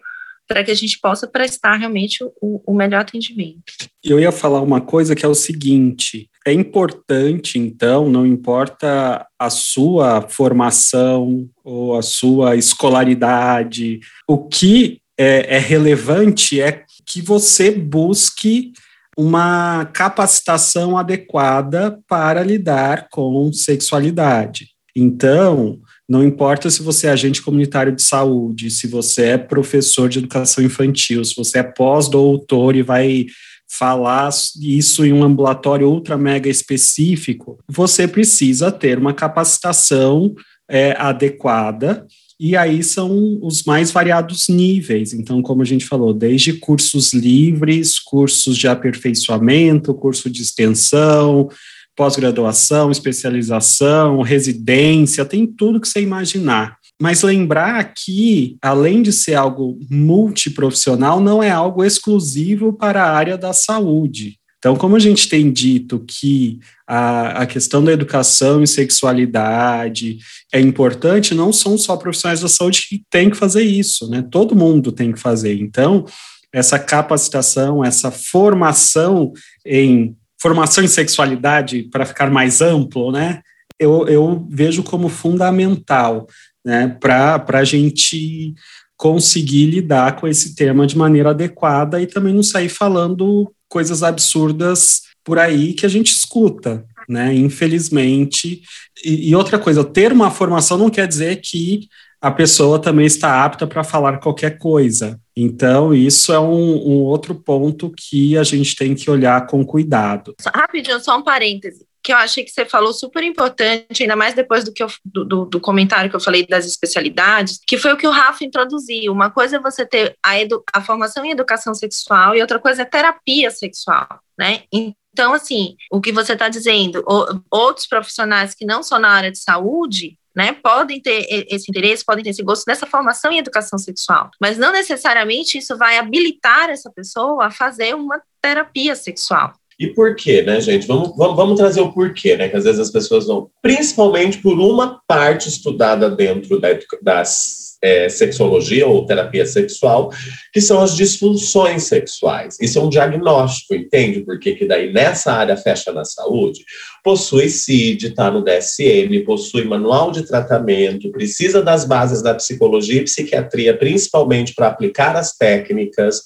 [SPEAKER 7] para que a gente possa prestar realmente o, o melhor atendimento.
[SPEAKER 3] Eu ia falar uma coisa que é o seguinte: é importante, então, não importa a sua formação ou a sua escolaridade, o que é, é relevante é que você busque uma capacitação adequada para lidar com sexualidade. Então, não importa se você é agente comunitário de saúde, se você é professor de educação infantil, se você é pós-doutor e vai falar isso em um ambulatório ultra mega específico, você precisa ter uma capacitação é, adequada e aí são os mais variados níveis. Então, como a gente falou, desde cursos livres, cursos de aperfeiçoamento, curso de extensão, pós-graduação, especialização, residência, tem tudo que você imaginar. Mas lembrar que, além de ser algo multiprofissional, não é algo exclusivo para a área da saúde. Então, como a gente tem dito que a, a questão da educação e sexualidade é importante, não são só profissionais da saúde que têm que fazer isso, né? Todo mundo tem que fazer. Então, essa capacitação, essa formação em formação em sexualidade, para ficar mais amplo, né? Eu, eu vejo como fundamental né, para a gente conseguir lidar com esse tema de maneira adequada e também não sair falando coisas absurdas por aí que a gente escuta, né? Infelizmente. E, e outra coisa, ter uma formação não quer dizer que a pessoa também está apta para falar qualquer coisa. Então, isso é um, um, outro ponto que a gente tem que olhar com cuidado.
[SPEAKER 7] Rapidinho, só um parêntese que eu achei que você falou super importante, ainda mais depois do, que eu, do, do, do, comentário que eu falei das especialidades, que foi o que o Rafa introduziu. Uma coisa é você ter a, edu, a formação em educação sexual e outra coisa é terapia sexual, né? Então, assim, o que você está dizendo, outros profissionais que não são na área de saúde, né, podem ter esse interesse, podem ter esse gosto dessa formação em educação sexual, mas não necessariamente isso vai habilitar essa pessoa a fazer uma terapia sexual.
[SPEAKER 5] E por quê, né, gente? Vamos, vamos, vamos, trazer o porquê, né? Que às vezes as pessoas vão, principalmente por uma parte estudada dentro da, das é, sexologia ou terapia sexual, que são as disfunções sexuais. Isso é um diagnóstico, entende? Porque que daí nessa área fecha na saúde, possui CID, está no DSM, possui manual de tratamento, precisa das bases da psicologia e psiquiatria, principalmente para aplicar as técnicas.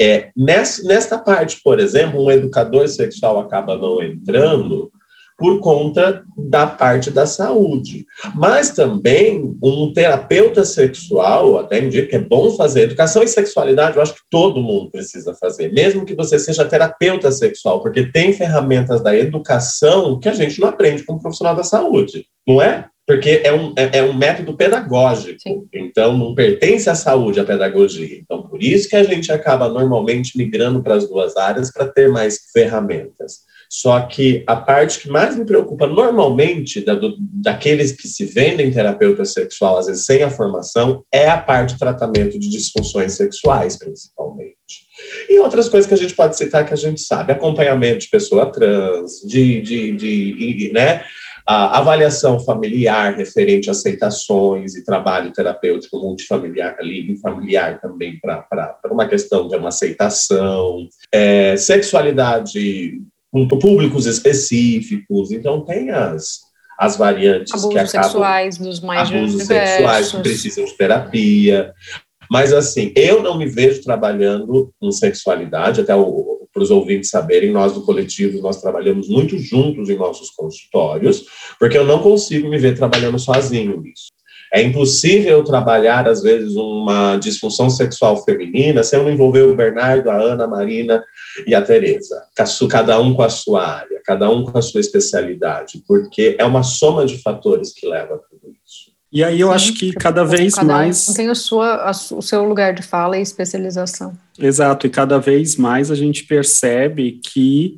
[SPEAKER 5] É, nessa, nesta parte, por exemplo, um educador sexual acaba não entrando por conta da parte da saúde. Mas também um terapeuta sexual, até indico que é bom fazer educação e sexualidade, eu acho que todo mundo precisa fazer, mesmo que você seja terapeuta sexual, porque tem ferramentas da educação que a gente não aprende como profissional da saúde, não é? Porque é um, é, é um método pedagógico, Sim. então não pertence à saúde a pedagogia. Então, por isso que a gente acaba normalmente migrando para as duas áreas para ter mais ferramentas. Só que a parte que mais me preocupa normalmente da, do, daqueles que se vendem terapeuta sexual, às vezes sem a formação, é a parte de tratamento de disfunções sexuais, principalmente. E outras coisas que a gente pode citar que a gente sabe, acompanhamento de pessoa trans, de, de, de, de né, a avaliação familiar referente a aceitações e trabalho terapêutico multifamiliar, ali, familiar também para uma questão de uma aceitação, é, sexualidade com públicos específicos. Então, tem as, as variantes
[SPEAKER 2] abusos
[SPEAKER 5] que acabam.
[SPEAKER 2] Abusos sexuais dos mais
[SPEAKER 5] Abusos diversos. sexuais que precisam de terapia. Mas, assim, eu não me vejo trabalhando com sexualidade, até para os ouvintes saberem, nós do coletivo, nós trabalhamos muito juntos em nossos consultórios, porque eu não consigo me ver trabalhando sozinho nisso. É impossível trabalhar, às vezes, uma disfunção sexual feminina sem não envolver o Bernardo, a Ana, a Marina e a Tereza. Cada um com a sua área, cada um com a sua especialidade, porque é uma soma de fatores que leva a tudo isso.
[SPEAKER 3] E aí eu Sim, acho que cada vez cada mais.
[SPEAKER 2] Um tem a sua, a, o seu lugar de fala e especialização.
[SPEAKER 3] Exato, e cada vez mais a gente percebe que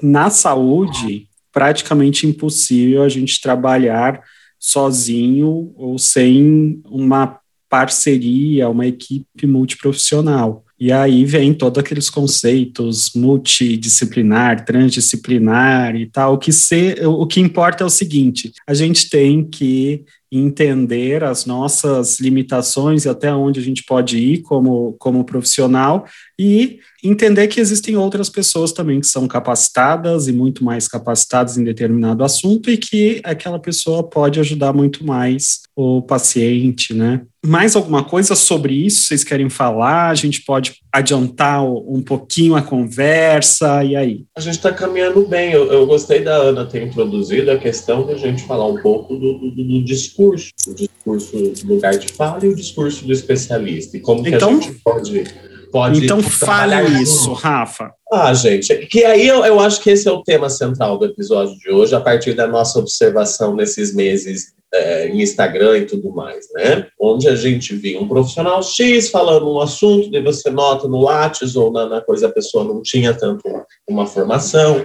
[SPEAKER 3] na saúde praticamente impossível a gente trabalhar sozinho ou sem uma parceria, uma equipe multiprofissional. E aí vem todos aqueles conceitos multidisciplinar, transdisciplinar e tal. O que, ser, o que importa é o seguinte: a gente tem que entender as nossas limitações e até onde a gente pode ir como, como profissional e entender que existem outras pessoas também que são capacitadas e muito mais capacitadas em determinado assunto e que aquela pessoa pode ajudar muito mais o paciente, né? Mais alguma coisa sobre isso vocês querem falar? A gente pode adiantar um pouquinho a conversa, e aí?
[SPEAKER 5] A gente está caminhando bem. Eu, eu, gostei da Ana ter introduzido a questão de a gente falar um pouco do, do, do discurso, o discurso do lugar de fala e o discurso do especialista. E como então, que a gente pode pode.
[SPEAKER 3] Então fale isso, Rafa.
[SPEAKER 5] Ah, gente, que aí eu, eu acho que esse é o tema central do episódio de hoje, a partir da nossa observação nesses meses é, em Instagram e tudo mais, né? Onde a gente via um profissional X falando um assunto, e você nota no Lattes ou na, na, coisa a pessoa não tinha tanto uma formação.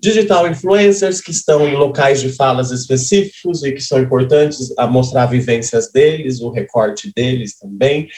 [SPEAKER 5] Digital influencers que estão em locais de falas específicos e que são importantes a mostrar vivências deles, o recorte deles também.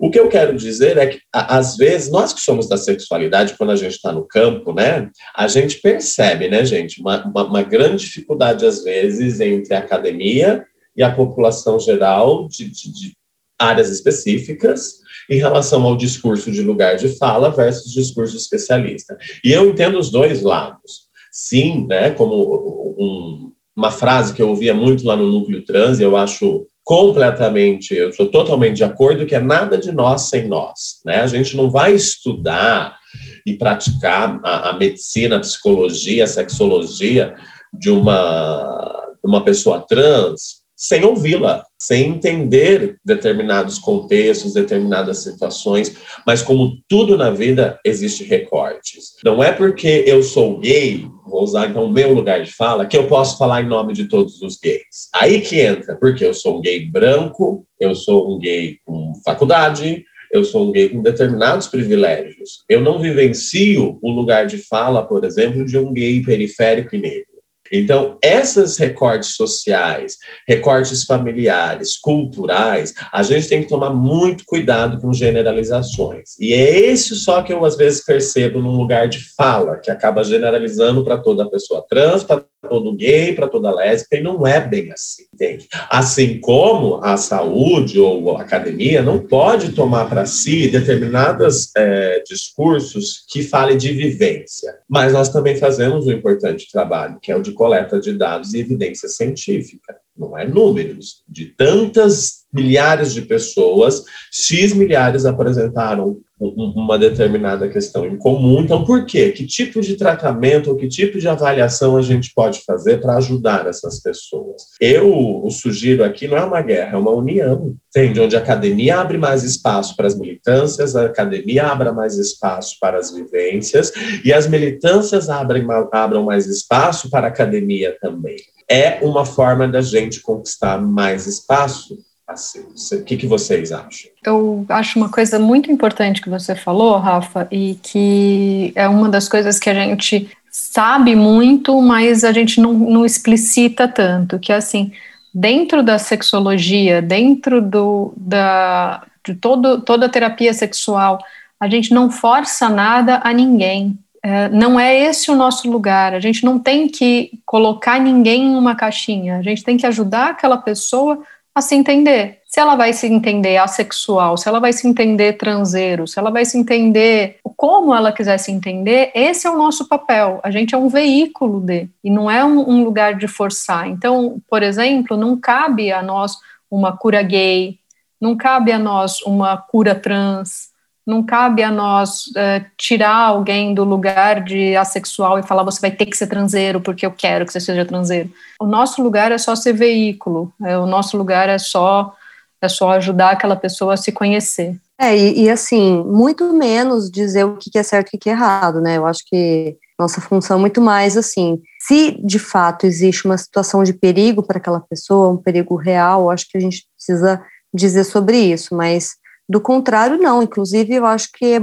[SPEAKER 5] O que eu quero dizer é que, às vezes, nós que somos da sexualidade, quando a gente está no campo, né, a gente percebe, né, gente, uma, uma, uma, grande dificuldade, às vezes, entre a academia e a população geral de, de, de áreas específicas em relação ao discurso de lugar de fala versus discurso especialista. E eu entendo os dois lados. Sim, né, como um, uma frase que eu ouvia muito lá no Núcleo Trans, eu acho completamente, eu sou totalmente de acordo que é nada de nós sem nós, né? A gente não vai estudar e praticar a, a medicina, a psicologia, a sexologia de uma, de uma pessoa trans sem ouvi-la, sem entender determinados contextos, determinadas situações, mas como tudo na vida existe recortes. Não é porque eu sou gay, vou usar então o meu lugar de fala, que eu posso falar em nome de todos os gays. Aí que entra, porque eu sou um gay branco, eu sou um gay com faculdade, eu sou um gay com determinados privilégios. Eu não vivencio o lugar de fala, por exemplo, de um gay periférico e negro. Então, esses recortes sociais, recortes familiares, culturais, a gente tem que tomar muito cuidado com generalizações. E é esse só que eu, às vezes, percebo num lugar de fala, que acaba generalizando para toda pessoa trans, para todo gay, para toda lésbica, e não é bem assim, entende? Assim como a saúde ou a academia não pode tomar para si determinados é, discursos que falem de vivência, mas nós também fazemos um importante trabalho, que é o de coleta de dados e evidência científica. Não é números, de tantas milhares de pessoas, X milhares apresentaram uma determinada questão em comum. Então, por quê? Que tipo de tratamento ou que tipo de avaliação a gente pode fazer para ajudar essas pessoas? Eu sugiro aqui, não é uma guerra, é uma união, entende? Onde a academia abre mais espaço para as militâncias, a academia abra mais espaço para as vivências e as militâncias abrem, abram mais espaço para a academia também é uma forma da gente conquistar mais espaço. Assim, o que, que vocês acham?
[SPEAKER 2] Eu acho uma coisa muito importante que você falou, Rafa, e que é uma das coisas que a gente sabe muito, mas a gente não, não explicita tanto, que é assim, dentro da sexologia, dentro do, da, de todo, toda a terapia sexual, a gente não força nada a ninguém. É, não é esse o nosso lugar. A gente não tem que colocar ninguém em uma caixinha. A gente tem que ajudar aquela pessoa a se entender. Se ela vai se entender assexual, se ela vai se entender transeiro, se ela vai se entender como ela quiser se entender, esse é o nosso papel. A gente é um veículo de, e não é um, um lugar de forçar. Então, por exemplo, não cabe a nós uma cura gay, não cabe a nós uma cura trans, não cabe a nós uh, tirar alguém do lugar de assexual e falar você vai ter que ser transeiro porque eu quero que você seja transeiro. O nosso lugar é só ser veículo, é, o nosso lugar é só é só ajudar aquela pessoa a se conhecer.
[SPEAKER 6] É, e, e assim, muito menos dizer o que é certo e o que é errado, né? Eu acho que nossa função é muito mais assim, se de fato existe uma situação de perigo para aquela pessoa, um perigo real, acho que a gente precisa dizer sobre isso, mas do contrário, não. Inclusive, eu acho que é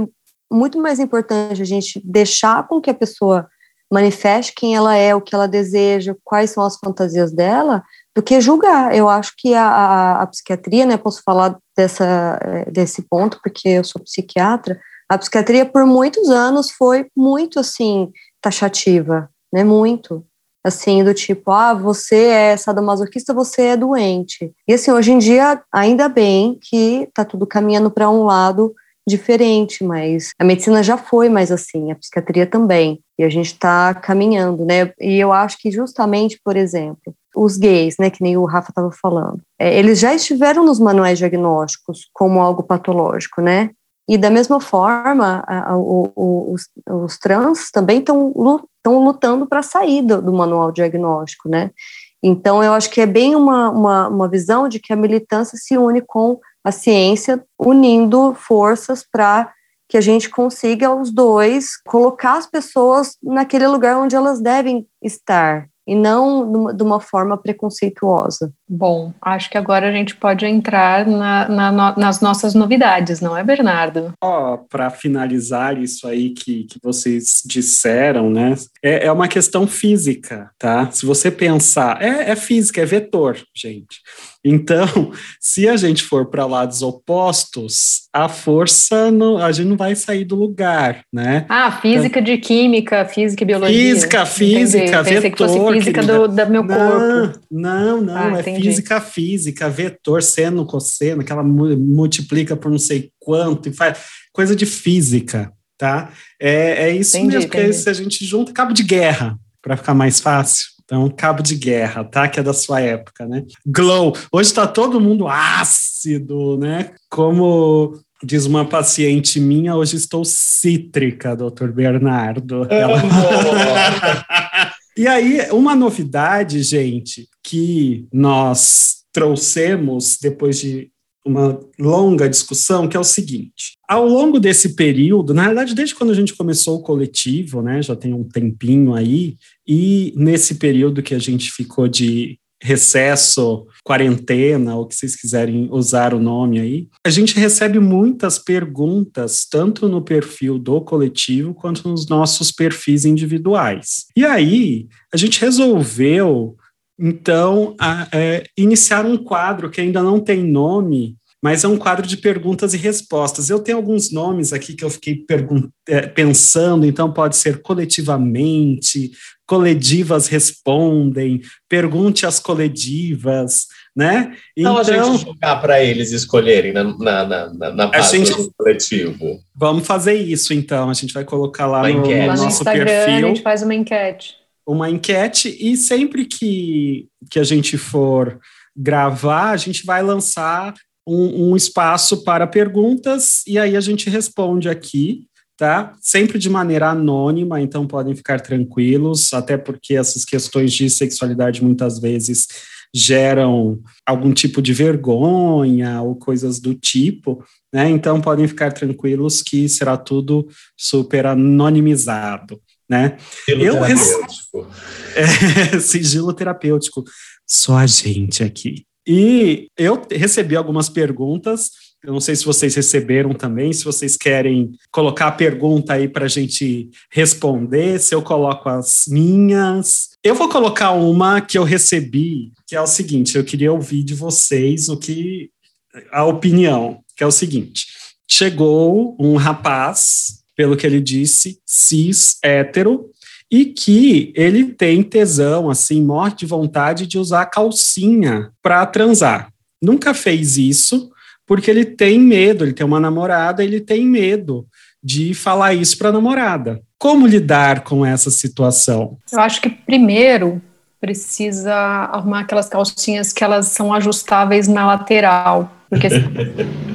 [SPEAKER 6] muito mais importante a gente deixar com que a pessoa manifeste quem ela é, o que ela deseja, quais são as fantasias dela, do que julgar. Eu acho que a, a, a psiquiatria, né, posso falar dessa, eh, desse ponto, porque eu sou psiquiatra, a psiquiatria por muitos anos foi muito, assim, taxativa, né, muito assim, do tipo, ah, você é sadomasoquista, você é doente. E assim, hoje em dia, ainda bem que tá tudo caminhando para um lado diferente, mas a medicina já foi mais assim, a psiquiatria também, e a gente está caminhando, né? E eu acho que justamente, por exemplo, os gays, né, que nem o Rafa estava falando, é, eles já estiveram nos manuais diagnósticos como algo patológico, né? E da mesma forma, a, a, o, os, os, trans também estão lutando para sair do, do, manual diagnóstico, né? Então, eu acho que é bem uma, uma, uma visão de que a militância se une com a ciência, unindo forças para que a gente consiga os dois colocar as pessoas naquele lugar onde elas devem estar, e não de uma forma preconceituosa.
[SPEAKER 2] Bom, acho que agora a gente pode entrar na, na, nas nossas novidades, não é, Bernardo?
[SPEAKER 3] Ó, oh, para finalizar isso aí que, que vocês disseram, né? É, é uma questão física, tá? Se você pensar, é, é física, é vetor, gente. Então, se a gente for para lados opostos, a força não, a gente não vai sair do lugar, né?
[SPEAKER 2] Ah, física então, de química, física e biologia.
[SPEAKER 3] Física, física,
[SPEAKER 2] entendi.
[SPEAKER 3] vetor.
[SPEAKER 2] Que fosse física do, do, meu
[SPEAKER 3] não,
[SPEAKER 2] corpo.
[SPEAKER 3] Não, não, ah, é entendi. física, física, vetor, seno, cosseno, que ela multiplica por não sei quanto e faz coisa de física, tá? É, é isso entendi, mesmo, porque se a gente junta cabo de guerra para ficar mais fácil. Então, cabo de guerra, tá? Que é da sua época, né? Glow. Hoje está todo mundo ácido, né? Como diz uma paciente minha, hoje estou cítrica, doutor Bernardo. Ela... e aí, uma novidade, gente, que nós trouxemos depois de uma longa discussão, que é o seguinte: ao longo desse período, na verdade, desde quando a gente começou o coletivo, né, já tem um tempinho aí, e nesse período que a gente ficou de recesso, quarentena, ou que vocês quiserem usar o nome aí, a gente recebe muitas perguntas, tanto no perfil do coletivo quanto nos nossos perfis individuais. E aí, a gente resolveu então, a, é, iniciar um quadro que ainda não tem nome, mas é um quadro de perguntas e respostas. Eu tenho alguns nomes aqui que eu fiquei é, pensando, então pode ser coletivamente, coletivas respondem, pergunte às coletivas, né?
[SPEAKER 5] Então, então a gente jogar para eles escolherem na, na, na, na página gente, do coletivo.
[SPEAKER 3] Vamos fazer isso, então. A gente vai colocar lá, no, no, nosso Instagram, perfil.
[SPEAKER 2] A gente faz uma enquete
[SPEAKER 3] uma enquete e sempre que, que a gente for gravar, a gente vai lançar um, um, espaço para perguntas e aí a gente responde aqui, tá? Sempre de maneira anônima, então podem ficar tranquilos, até porque essas questões de sexualidade muitas vezes geram algum tipo de vergonha ou coisas do tipo, né? Então podem ficar tranquilos que será tudo super anonimizado né?
[SPEAKER 5] Sigilo eu terapêutico.
[SPEAKER 3] É, sigilo terapêutico. Só a gente aqui. E eu recebi algumas perguntas. Eu não sei se vocês receberam também, se vocês querem colocar a pergunta aí para a gente responder, se eu coloco as minhas. Eu vou colocar uma que eu recebi, que é o seguinte: eu queria ouvir de vocês o que a opinião, que é o seguinte: chegou um rapaz pelo que ele disse, cis, hétero, e que ele tem tesão, assim, morte de vontade de usar calcinha para transar. Nunca fez isso, porque ele tem medo, ele tem uma namorada, ele tem medo de falar isso para a namorada. Como lidar com essa situação?
[SPEAKER 2] Eu acho que primeiro precisa arrumar aquelas calcinhas que elas são ajustáveis na lateral porque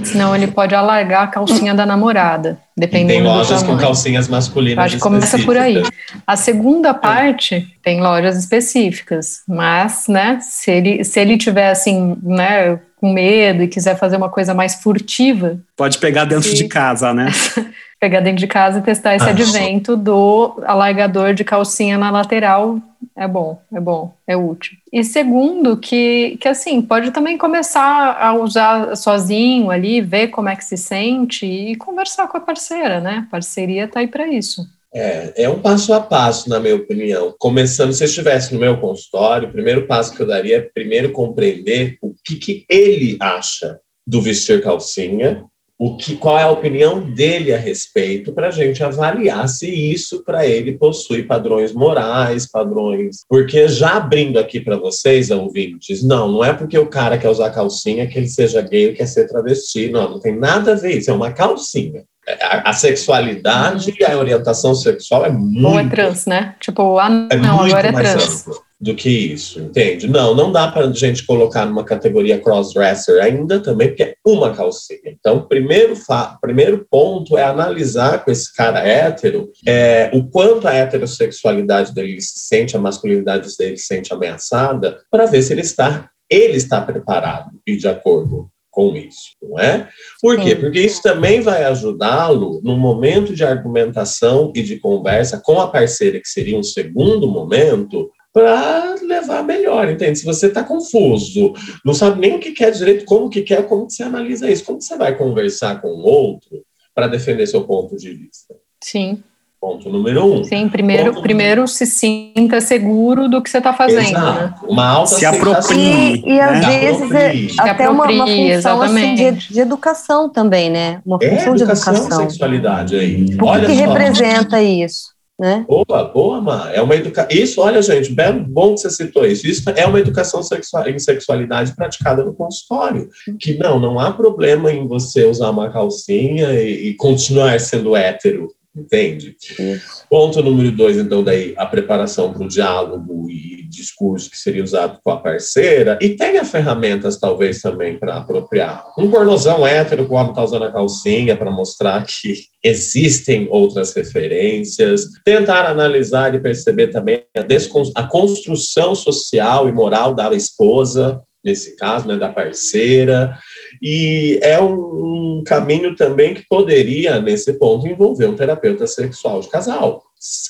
[SPEAKER 2] senão ele pode alargar a calcinha da namorada, dependendo
[SPEAKER 5] tem lojas com calcinhas masculinas
[SPEAKER 2] Acho que começa por aí. A segunda parte é. tem lojas específicas, mas, né, se ele, se ele tiver assim, né, com medo e quiser fazer uma coisa mais furtiva...
[SPEAKER 3] Pode pegar dentro de casa, né?
[SPEAKER 2] pegar dentro de casa e testar esse ah, advento do alargador de calcinha na lateral é bom, é bom, é útil. E segundo, que, que assim, pode também começar a usar sozinho ali, ver como é que se sente e conversar com a parceira, né? A parceria tá aí para isso.
[SPEAKER 5] É, é um passo a passo, na minha opinião. Começando, se eu estivesse no meu consultório, o primeiro passo que eu daria é primeiro compreender o que, que ele acha do vestir calcinha o que, qual é a opinião dele a respeito, para a gente avaliar se isso para ele possui padrões morais, padrões. Porque já abrindo aqui para vocês, ouvintes, não, não é porque o cara quer usar calcinha que ele seja gay ou quer ser travesti, não, não tem nada a ver, isso é uma calcinha. A, a sexualidade e a orientação sexual é muito.
[SPEAKER 2] Ou é trans, né? Tipo, ah, não,
[SPEAKER 5] é
[SPEAKER 2] agora é trans.
[SPEAKER 5] Amplo do que isso, entende? Não, não dá para a gente colocar numa categoria crossdresser ainda também, porque é uma calcinha. Então, primeiro, primeiro ponto é analisar com esse cara hétero é, o quanto a heterossexualidade dele se sente, a masculinidade dele se sente ameaçada, para ver se ele está, ele está preparado e de acordo com isso, não é? Por quê? Porque isso também vai ajudá-lo no momento de argumentação e de conversa com a parceira, que seria um segundo momento, para levar melhor, entende? Se você está confuso, não sabe nem o que quer direito, como que quer, como que você analisa isso, como que você vai conversar com o outro para defender seu ponto de vista?
[SPEAKER 2] Sim.
[SPEAKER 5] Ponto número um.
[SPEAKER 2] Sim, primeiro, Ponto primeiro número... se sinta seguro do que você está fazendo, Exato. né?
[SPEAKER 5] Uma alta
[SPEAKER 3] se aproprie.
[SPEAKER 6] E, e às né? vezes é até uma, uma função assim, de, de, educação também, né? Uma
[SPEAKER 5] é
[SPEAKER 6] função
[SPEAKER 5] é
[SPEAKER 6] de educação.
[SPEAKER 5] sexualidade aí.
[SPEAKER 6] O que, que representa isso? Né?
[SPEAKER 5] Boa, boa, Má. É uma educação. Isso, olha, gente, bem bom que você citou isso. Isso é uma educação sexual, em sexualidade praticada no consultório. Que não, não há problema em você usar uma calcinha e, e continuar sendo hétero. Entende? Isso. Ponto número dois, então, daí, a preparação para o diálogo e discurso que seria usado com a parceira, e tenha ferramentas, talvez, também para apropriar. Um pornozão hétero, o homem está usando a calcinha para mostrar que existem outras referências, tentar analisar e perceber também a, a construção social e moral da esposa, nesse caso, né, da parceira, e é um, um caminho também que poderia, nesse ponto, envolver um terapeuta sexual de casal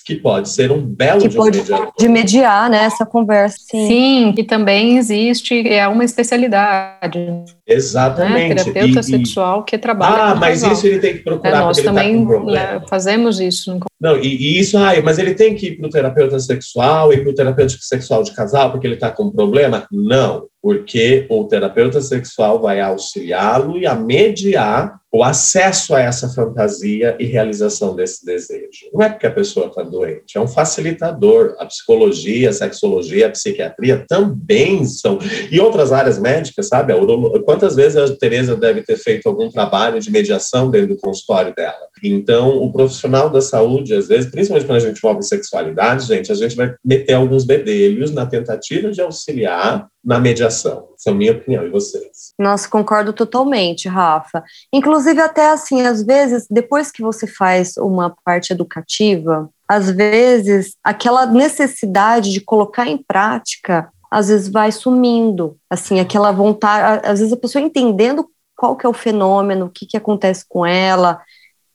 [SPEAKER 5] que pode ser um belo
[SPEAKER 6] que pode de mediar né, essa conversa.
[SPEAKER 2] Sim. sim, que também existe, é uma especialidade.
[SPEAKER 5] Exatamente.
[SPEAKER 2] Né? Terapeuta e, sexual que trabalha
[SPEAKER 5] Ah, mas casal. isso ele tem que procurar.
[SPEAKER 2] É, nós
[SPEAKER 5] tá
[SPEAKER 2] também
[SPEAKER 5] tá
[SPEAKER 2] né, fazemos isso. No...
[SPEAKER 5] Não, e, e, isso, ai, mas ele tem que ir para o terapeuta sexual e para o terapeuta sexual de casal porque ele está com um problema? Não, porque o terapeuta sexual vai auxiliá-lo e a mediar o acesso a essa fantasia e realização desse desejo. Não é porque a pessoa está doente, é um facilitador. A psicologia, a sexologia, a psiquiatria também são. E outras áreas médicas, sabe? Quantas vezes a Tereza deve ter feito algum trabalho de mediação dentro do consultório dela? Então, o profissional da saúde, às vezes, principalmente quando a gente envolve sexualidade, gente, a gente vai meter alguns bedelhos na tentativa de auxiliar na mediação. Essa é a minha opinião, e vocês?
[SPEAKER 6] Nossa, concordo totalmente, Rafa. Inclusive, até assim, às vezes, depois que você faz uma parte educativa, às vezes, aquela necessidade de colocar em prática, às vezes vai sumindo, assim, aquela vontade, às vezes a pessoa entendendo qual que é o fenômeno, o que, que acontece com ela,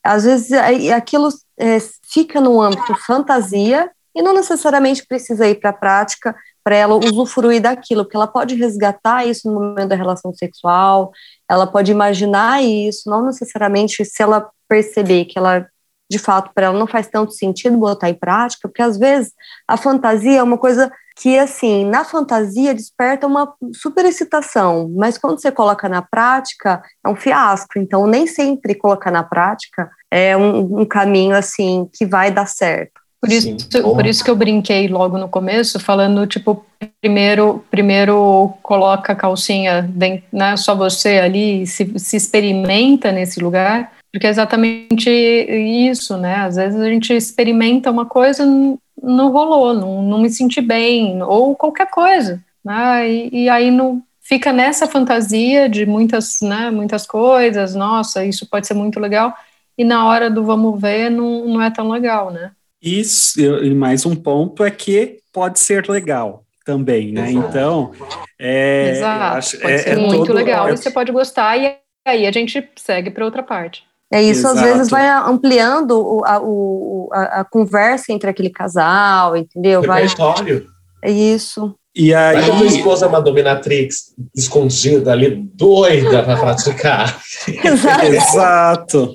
[SPEAKER 6] às vezes aquilo é, fica no âmbito fantasia e não necessariamente precisa ir para a prática para ela usufruir daquilo, porque ela pode resgatar isso no momento da relação sexual, ela pode imaginar isso, não necessariamente se ela perceber que ela, de fato, para ela não faz tanto sentido botar em prática, porque às vezes a fantasia é uma coisa que, assim, na fantasia desperta uma super excitação, mas quando você coloca na prática, é um fiasco. Então, nem sempre colocar na prática é um, um caminho, assim, que vai dar certo.
[SPEAKER 2] Por isso, por isso que eu brinquei logo no começo, falando, tipo, primeiro, primeiro coloca a calcinha, dentro, né, só você ali, se, se experimenta nesse lugar, porque é exatamente isso, né? Às vezes a gente experimenta uma coisa, não rolou, não, não me senti bem, ou qualquer coisa, né? E, e aí não, fica nessa fantasia de muitas, né, muitas coisas, nossa, isso pode ser muito legal, e na hora do vamos ver não, não é tão legal, né?
[SPEAKER 3] Isso, e mais um ponto é que pode ser legal também, né?
[SPEAKER 2] Exato.
[SPEAKER 3] Então, é,
[SPEAKER 2] Exato, acho, pode é, ser é muito todo, legal é, e você pode gostar e aí a gente segue para outra parte.
[SPEAKER 6] É isso, Exato. às vezes vai ampliando o, a, o, a, a, conversa entre aquele casal, entendeu? Vai. É isso.
[SPEAKER 5] E aí. A tua esposa é uma dominatrix escondida ali, doida para praticar.
[SPEAKER 3] Exato. Exato.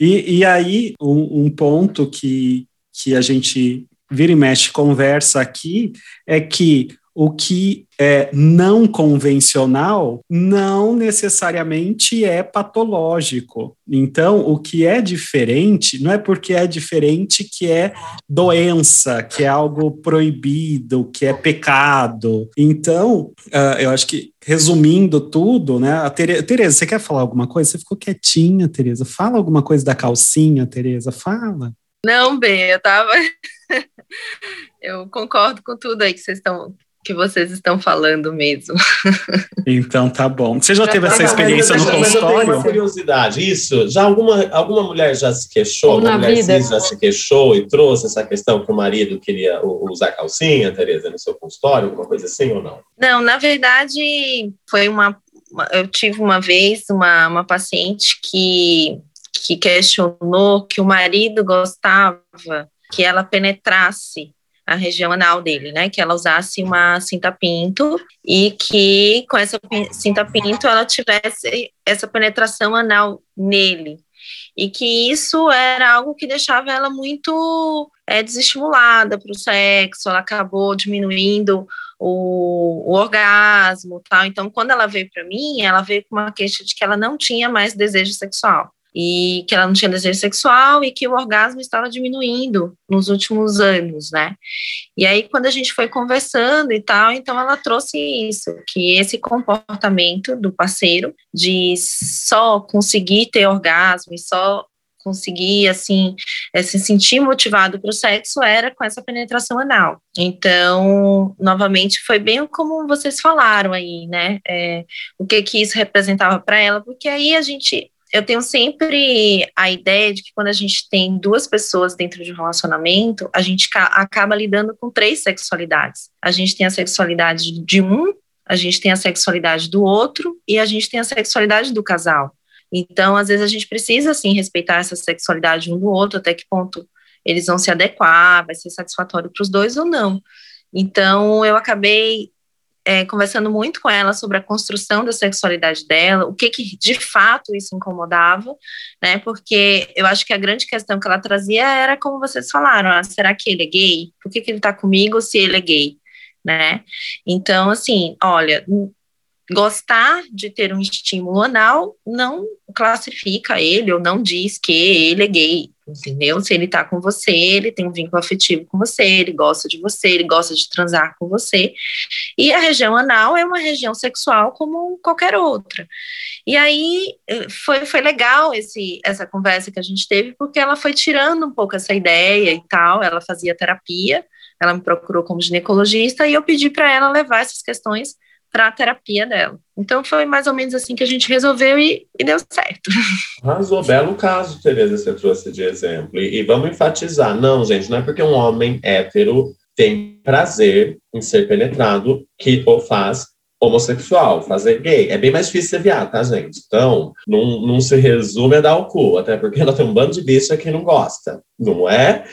[SPEAKER 3] E, e aí, um, um ponto que, que a gente vira e mexe conversa aqui é que o que é não convencional não necessariamente é patológico. Então, o que é diferente não é porque é diferente que é doença, que é algo proibido, que é pecado. Então, uh, eu acho que resumindo tudo, né? A Tereza, Tereza, você quer falar alguma coisa? Você ficou quietinha, Tereza. Fala alguma coisa da calcinha, Tereza. Fala.
[SPEAKER 7] Não, bem, eu tava. eu concordo com tudo aí que vocês estão que vocês estão falando mesmo.
[SPEAKER 3] Então tá bom. Você já, já teve essa experiência no consultório?
[SPEAKER 5] Mas eu tenho uma curiosidade. Isso, já alguma, alguma mulher já se queixou, alguma mulher vida. já se queixou e trouxe essa questão que o marido queria usar calcinha, Tereza, no seu consultório, alguma coisa assim ou não?
[SPEAKER 7] Não, na verdade foi uma, eu tive uma vez uma, uma paciente que que questionou que o marido gostava que ela penetrasse a região anal dele, né? Que ela usasse uma cinta pinto e que com essa cinta pinto ela tivesse essa penetração anal nele. E que isso era algo que deixava ela muito é, desestimulada para o sexo, ela acabou diminuindo o, o, orgasmo tal. Então, quando ela veio para mim, ela veio com uma queixa de que ela não tinha mais desejo sexual e que ela não tinha desejo sexual e que o orgasmo estava diminuindo nos últimos anos, né? E aí, quando a gente foi conversando e tal, então ela trouxe isso, que esse comportamento do parceiro de só conseguir ter orgasmo e só conseguir, assim, é, se sentir motivado para o sexo era com essa penetração anal. Então, novamente, foi bem como vocês falaram aí, né? É, o que que isso representava para ela, porque aí a gente eu tenho sempre a ideia de que quando a gente tem duas pessoas dentro de um relacionamento, a gente acaba lidando com três sexualidades. A gente tem a sexualidade de um, a gente tem a sexualidade do outro e a gente tem a sexualidade do casal. Então, às vezes a gente precisa assim respeitar essa sexualidade um do outro, até que ponto eles vão se adequar, vai ser satisfatório para os dois ou não. Então, eu acabei é, conversando muito com ela sobre a construção da sexualidade dela, o que que de fato isso incomodava, né? Porque eu acho que a grande questão que ela trazia era como vocês falaram, ah, será que ele é gay? Por que, que ele tá comigo se ele é gay? Né? Então, assim, olha, gostar de ter um estímulo anal não classifica ele ou não diz que ele é gay, entendeu? Se ele tá com você, ele tem um vínculo afetivo com você, ele gosta de você, ele gosta de transar com você. E a região anal é uma região sexual como qualquer outra. E aí eh, foi, foi legal esse, essa conversa que a gente teve, porque ela foi tirando um pouco essa ideia e tal, ela fazia terapia, ela me procurou como ginecologista e eu pedi para ela levar essas questões para a terapia dela. Então foi mais ou menos assim que a gente resolveu e, e deu certo.
[SPEAKER 5] Arrasou, belo caso, Tereza, você trouxe de exemplo. E, e vamos enfatizar, não, gente, não é porque um homem hétero tem prazer em ser penetrado que o faz homossexual, fazer gay. É bem mais difícil ser viado, tá, gente? Então, não, não se resume a dar o cu, até porque ela tem um bando de bicha que não gosta, não é?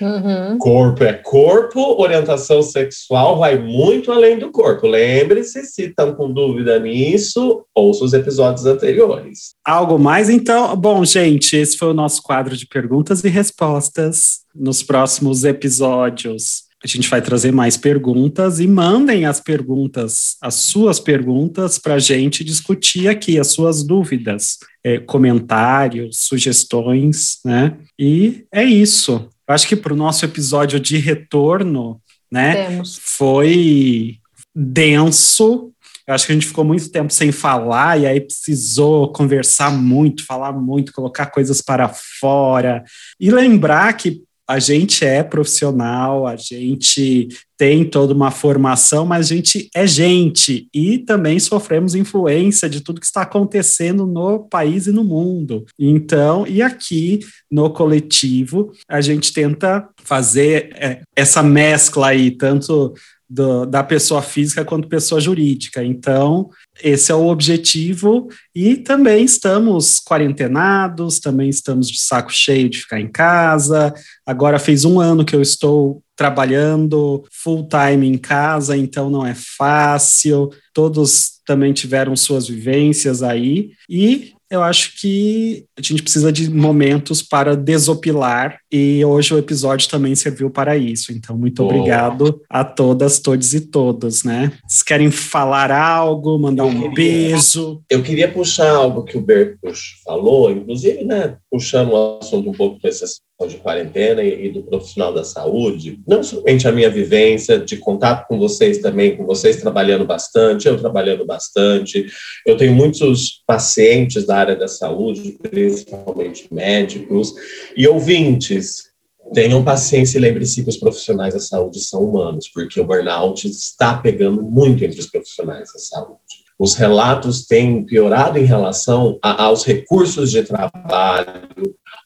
[SPEAKER 5] Uhum. Corpo é corpo, orientação sexual vai muito além do corpo. Lembre-se, se estão com dúvida nisso, ouça os episódios anteriores.
[SPEAKER 3] Algo mais? Então, bom, gente, esse foi o nosso quadro de perguntas e respostas. Nos próximos episódios, a gente vai trazer mais perguntas e mandem as perguntas, as suas perguntas, para a gente discutir aqui, as suas dúvidas, é, comentários, sugestões, né? E é isso. Eu acho que para o nosso episódio de retorno, né, Temos. foi denso. Eu acho que a gente ficou muito tempo sem falar e aí precisou conversar muito, falar muito, colocar coisas para fora e lembrar que a gente é profissional, a gente tem toda uma formação, mas a gente é gente e também sofremos influência de tudo que está acontecendo no país e no mundo. Então, e aqui no coletivo, a gente tenta fazer é, essa mescla aí, tanto do, da pessoa física quanto pessoa jurídica. Então, esse é o objetivo e também estamos quarentenados, também estamos de saco cheio de ficar em casa. Agora fez um ano que eu estou trabalhando full time em casa, então não é fácil. Todos também tiveram suas vivências aí e eu acho que a gente precisa de momentos para desopilar e hoje o episódio também serviu para isso. Então, muito Boa. obrigado a todas, todos e todos, né? Vocês querem falar algo, mandar eu um queria, beijo?
[SPEAKER 5] Eu queria puxar algo que o Bertus falou, inclusive, né, puxando o assunto um pouco para essas de quarentena e, do profissional da saúde, não somente a minha vivência de contato com vocês também, com vocês trabalhando bastante, eu trabalhando bastante, eu tenho muitos pacientes da área da saúde, principalmente médicos e ouvintes. Tenham paciência e lembre-se que os profissionais da saúde são humanos, porque o burnout está pegando muito entre os profissionais da saúde os relatos têm piorado em relação a, aos recursos de trabalho,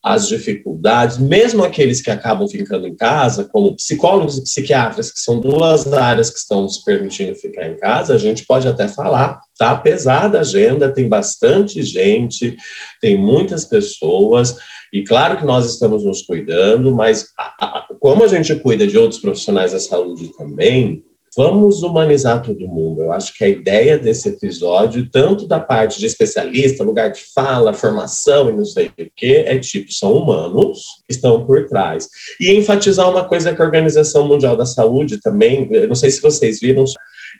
[SPEAKER 5] as dificuldades, mesmo aqueles que acabam ficando em casa, como psicólogos e psiquiatras, que são duas áreas que estão nos permitindo ficar em casa, a gente pode até falar, tá pesada a agenda, tem bastante gente, tem muitas pessoas, e claro que nós estamos nos cuidando, mas a, a, como a gente cuida de outros profissionais da saúde também, Vamos humanizar todo mundo. Eu acho que a ideia desse episódio, tanto da parte de especialista, lugar de fala, formação e não sei o que, é tipo, são humanos que estão por trás. E enfatizar uma coisa que a Organização Mundial da Saúde também, não sei se vocês viram,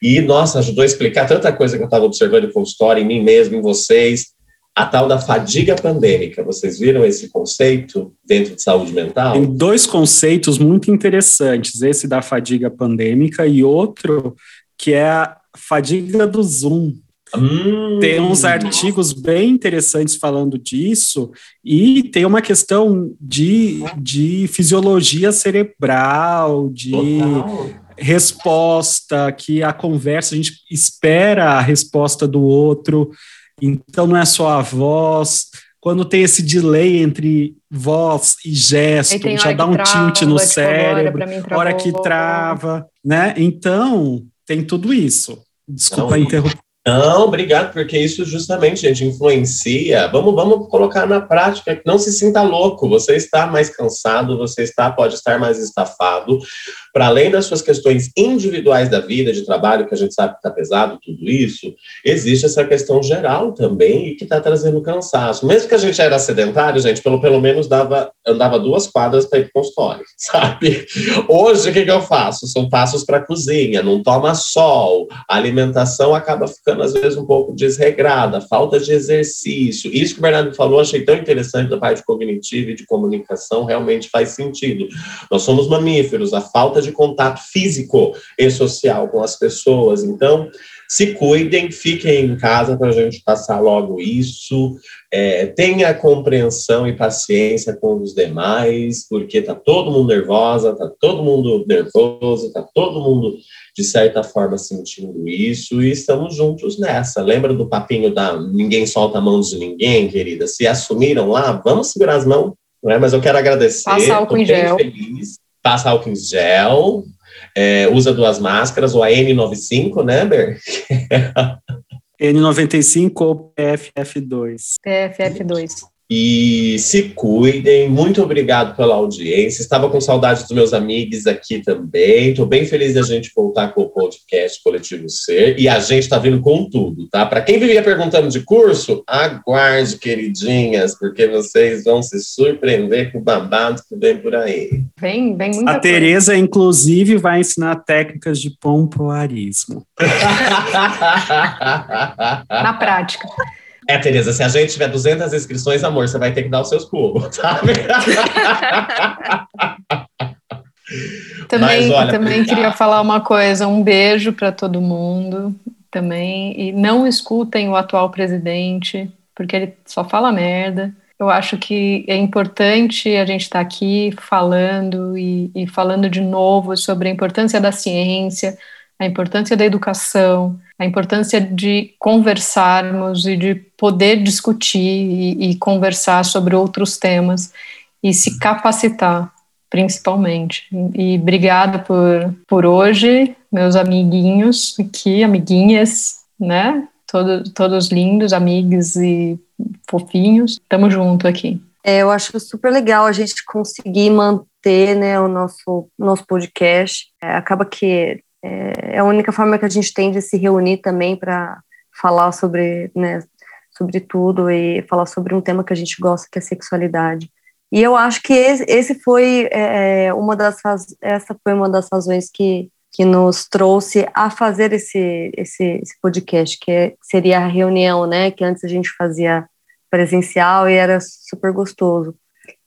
[SPEAKER 5] e, nossa, ajudou a explicar tanta coisa que eu estava observando em consultório, em mim mesmo, em vocês, a tal da fadiga pandêmica. Vocês viram esse conceito dentro de saúde mental?
[SPEAKER 3] Tem dois conceitos muito interessantes, esse da fadiga pandêmica e outro que é a fadiga do Zoom. Hum. Tem uns artigos bem interessantes falando disso, e tem uma questão de, de fisiologia cerebral, de Total. resposta, que a conversa, a gente espera a resposta do outro, então não é só a voz. Quando tem esse delay entre voz e gesto, já dá um trava, tilt no cérebro, tipo, hora que trava, né? Então, tem tudo isso. Desculpa interromper.
[SPEAKER 5] Não, obrigado, porque isso justamente, gente, influencia. Vamos, vamos colocar na prática, não se sinta louco. Você está mais cansado, você está, pode estar mais estafado. Para além das suas questões individuais da vida, de trabalho, que a gente sabe que está pesado, tudo isso, existe essa questão geral também e que está trazendo cansaço. Mesmo que a gente era sedentário, gente, pelo, pelo menos dava, andava duas quadras para ir para o consultório, sabe? Hoje, o que, que eu faço? São passos para a cozinha, não toma sol, a alimentação acaba ficando às vezes, um pouco desregrada, falta de exercício. Isso que o Bernardo falou, achei tão interessante da parte cognitiva e de comunicação, realmente faz sentido. Nós somos mamíferos, a falta de contato físico e social com as pessoas. Então, se cuidem, fiquem em casa para a gente passar logo isso. É, tenha compreensão e paciência com os demais, porque está todo mundo nervosa, está todo mundo nervoso, está todo mundo de certa forma sentindo isso e estamos juntos nessa. Lembra do papinho da ninguém solta a mão de ninguém, querida? Se assumiram lá, vamos segurar as mãos, não é? Mas eu quero agradecer.
[SPEAKER 2] Passa álcool em gel.
[SPEAKER 5] Feliz. Passa álcool em gel. É, usa duas máscaras, ou a N95, né, Ber?
[SPEAKER 3] N95 ou PFF2.
[SPEAKER 2] PFF2.
[SPEAKER 5] E se cuidem. Muito obrigado pela audiência. Estava com saudade dos meus amigos aqui também. Estou bem feliz da gente voltar com o podcast Coletivo Ser. E a gente está vindo com tudo, tá? Para quem vivia perguntando de curso, aguarde, queridinhas, porque vocês vão se surpreender com o babado que vem por aí.
[SPEAKER 2] Vem, vem muita
[SPEAKER 3] A Tereza, inclusive, vai ensinar técnicas de pompoarismo.
[SPEAKER 2] Na prática.
[SPEAKER 5] É, Tereza, se a gente tiver 200 inscrições, amor, você vai ter que dar os seus pulos, sabe?
[SPEAKER 2] também, Mas, olha, também queria falar uma coisa, um beijo para todo mundo também, e não escutem o atual presidente, porque ele só fala merda. Eu acho que é importante a gente estar tá aqui falando e, e falando de novo sobre a importância da ciência, a importância da educação, a importância de conversarmos e de poder discutir e, e conversar sobre outros temas e se capacitar, principalmente. E, obrigada por, por hoje, meus amiguinhos aqui, amiguinhas, né? Todo, todos lindos, amigos e fofinhos. Tamo junto aqui.
[SPEAKER 6] É, eu acho super legal a gente conseguir manter né, o nosso, nosso podcast. É, acaba que é, é a única forma que a gente tem de se reunir também para falar sobre, né, sobre tudo e falar sobre um tema que a gente gosta, que é sexualidade. E eu acho que esse, esse foi é, é uma das essa foi uma das razões que, que nos trouxe a fazer esse, esse, esse podcast, que seria a reunião, né? Que antes a gente fazia presencial e era super gostoso.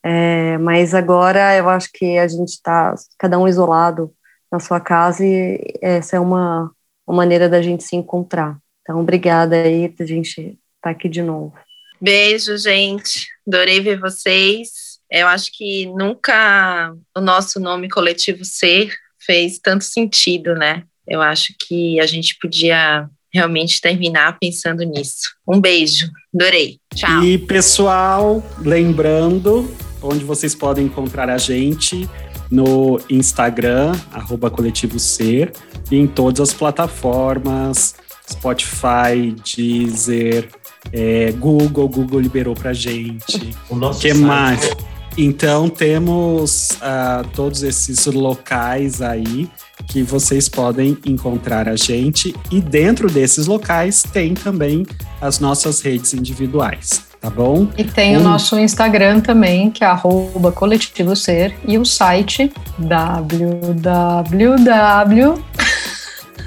[SPEAKER 6] É, mas agora eu acho que a gente está cada um isolado na sua casa e essa é uma, uma maneira da gente se encontrar. Então, obrigada aí da gente estar tá aqui de novo.
[SPEAKER 7] Beijo, gente. Adorei ver vocês. Eu acho que nunca o nosso nome coletivo ser fez tanto sentido, né? Eu acho que a gente podia realmente terminar pensando nisso. Um beijo, adorei. Tchau.
[SPEAKER 3] E pessoal, lembrando onde vocês podem encontrar a gente no Instagram, arroba coletivo ser, e em todas as plataformas, Spotify, Deezer, é, Google, Google liberou pra gente. O que site. mais? Então temos uh, todos esses locais aí que vocês podem encontrar a gente e dentro desses locais tem também as nossas redes individuais, tá bom?
[SPEAKER 2] E tem um... o nosso Instagram também, que é arroba coletivo ser e o site www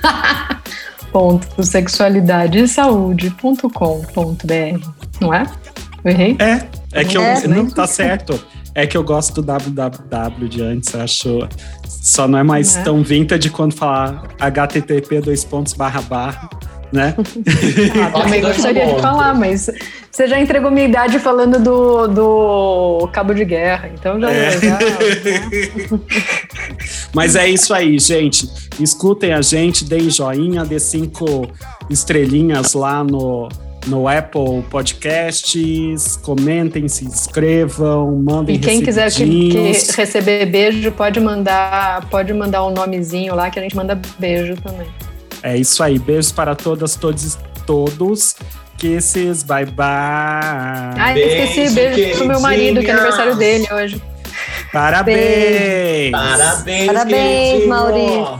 [SPEAKER 2] sexualidadesaude.com.br, não é? Eu errei?
[SPEAKER 3] É, é que é, eu, não tá certo. É que eu gosto do www de antes, acho. Só não é mais é. tão vintage quando falar http dois pontos barra barra, né?
[SPEAKER 2] Ah, também gostaria de falar, mas você já entregou minha idade falando do, do Cabo de Guerra, então já. É. já né?
[SPEAKER 3] mas é isso aí, gente. Escutem a gente, deem joinha, dê cinco estrelinhas lá no no Apple Podcasts. Comentem, se inscrevam, mandem
[SPEAKER 2] E quem quiser que, que receber beijo, pode mandar, pode mandar um nomezinho lá que a gente manda beijo também.
[SPEAKER 3] É isso aí. Beijos para todas, todos todos. Kisses, bye bye.
[SPEAKER 2] Ah, esqueci. Beijo pro meu marido, que é aniversário dele hoje.
[SPEAKER 3] Parabéns!
[SPEAKER 5] Parabéns,
[SPEAKER 6] Parabéns, Maurício.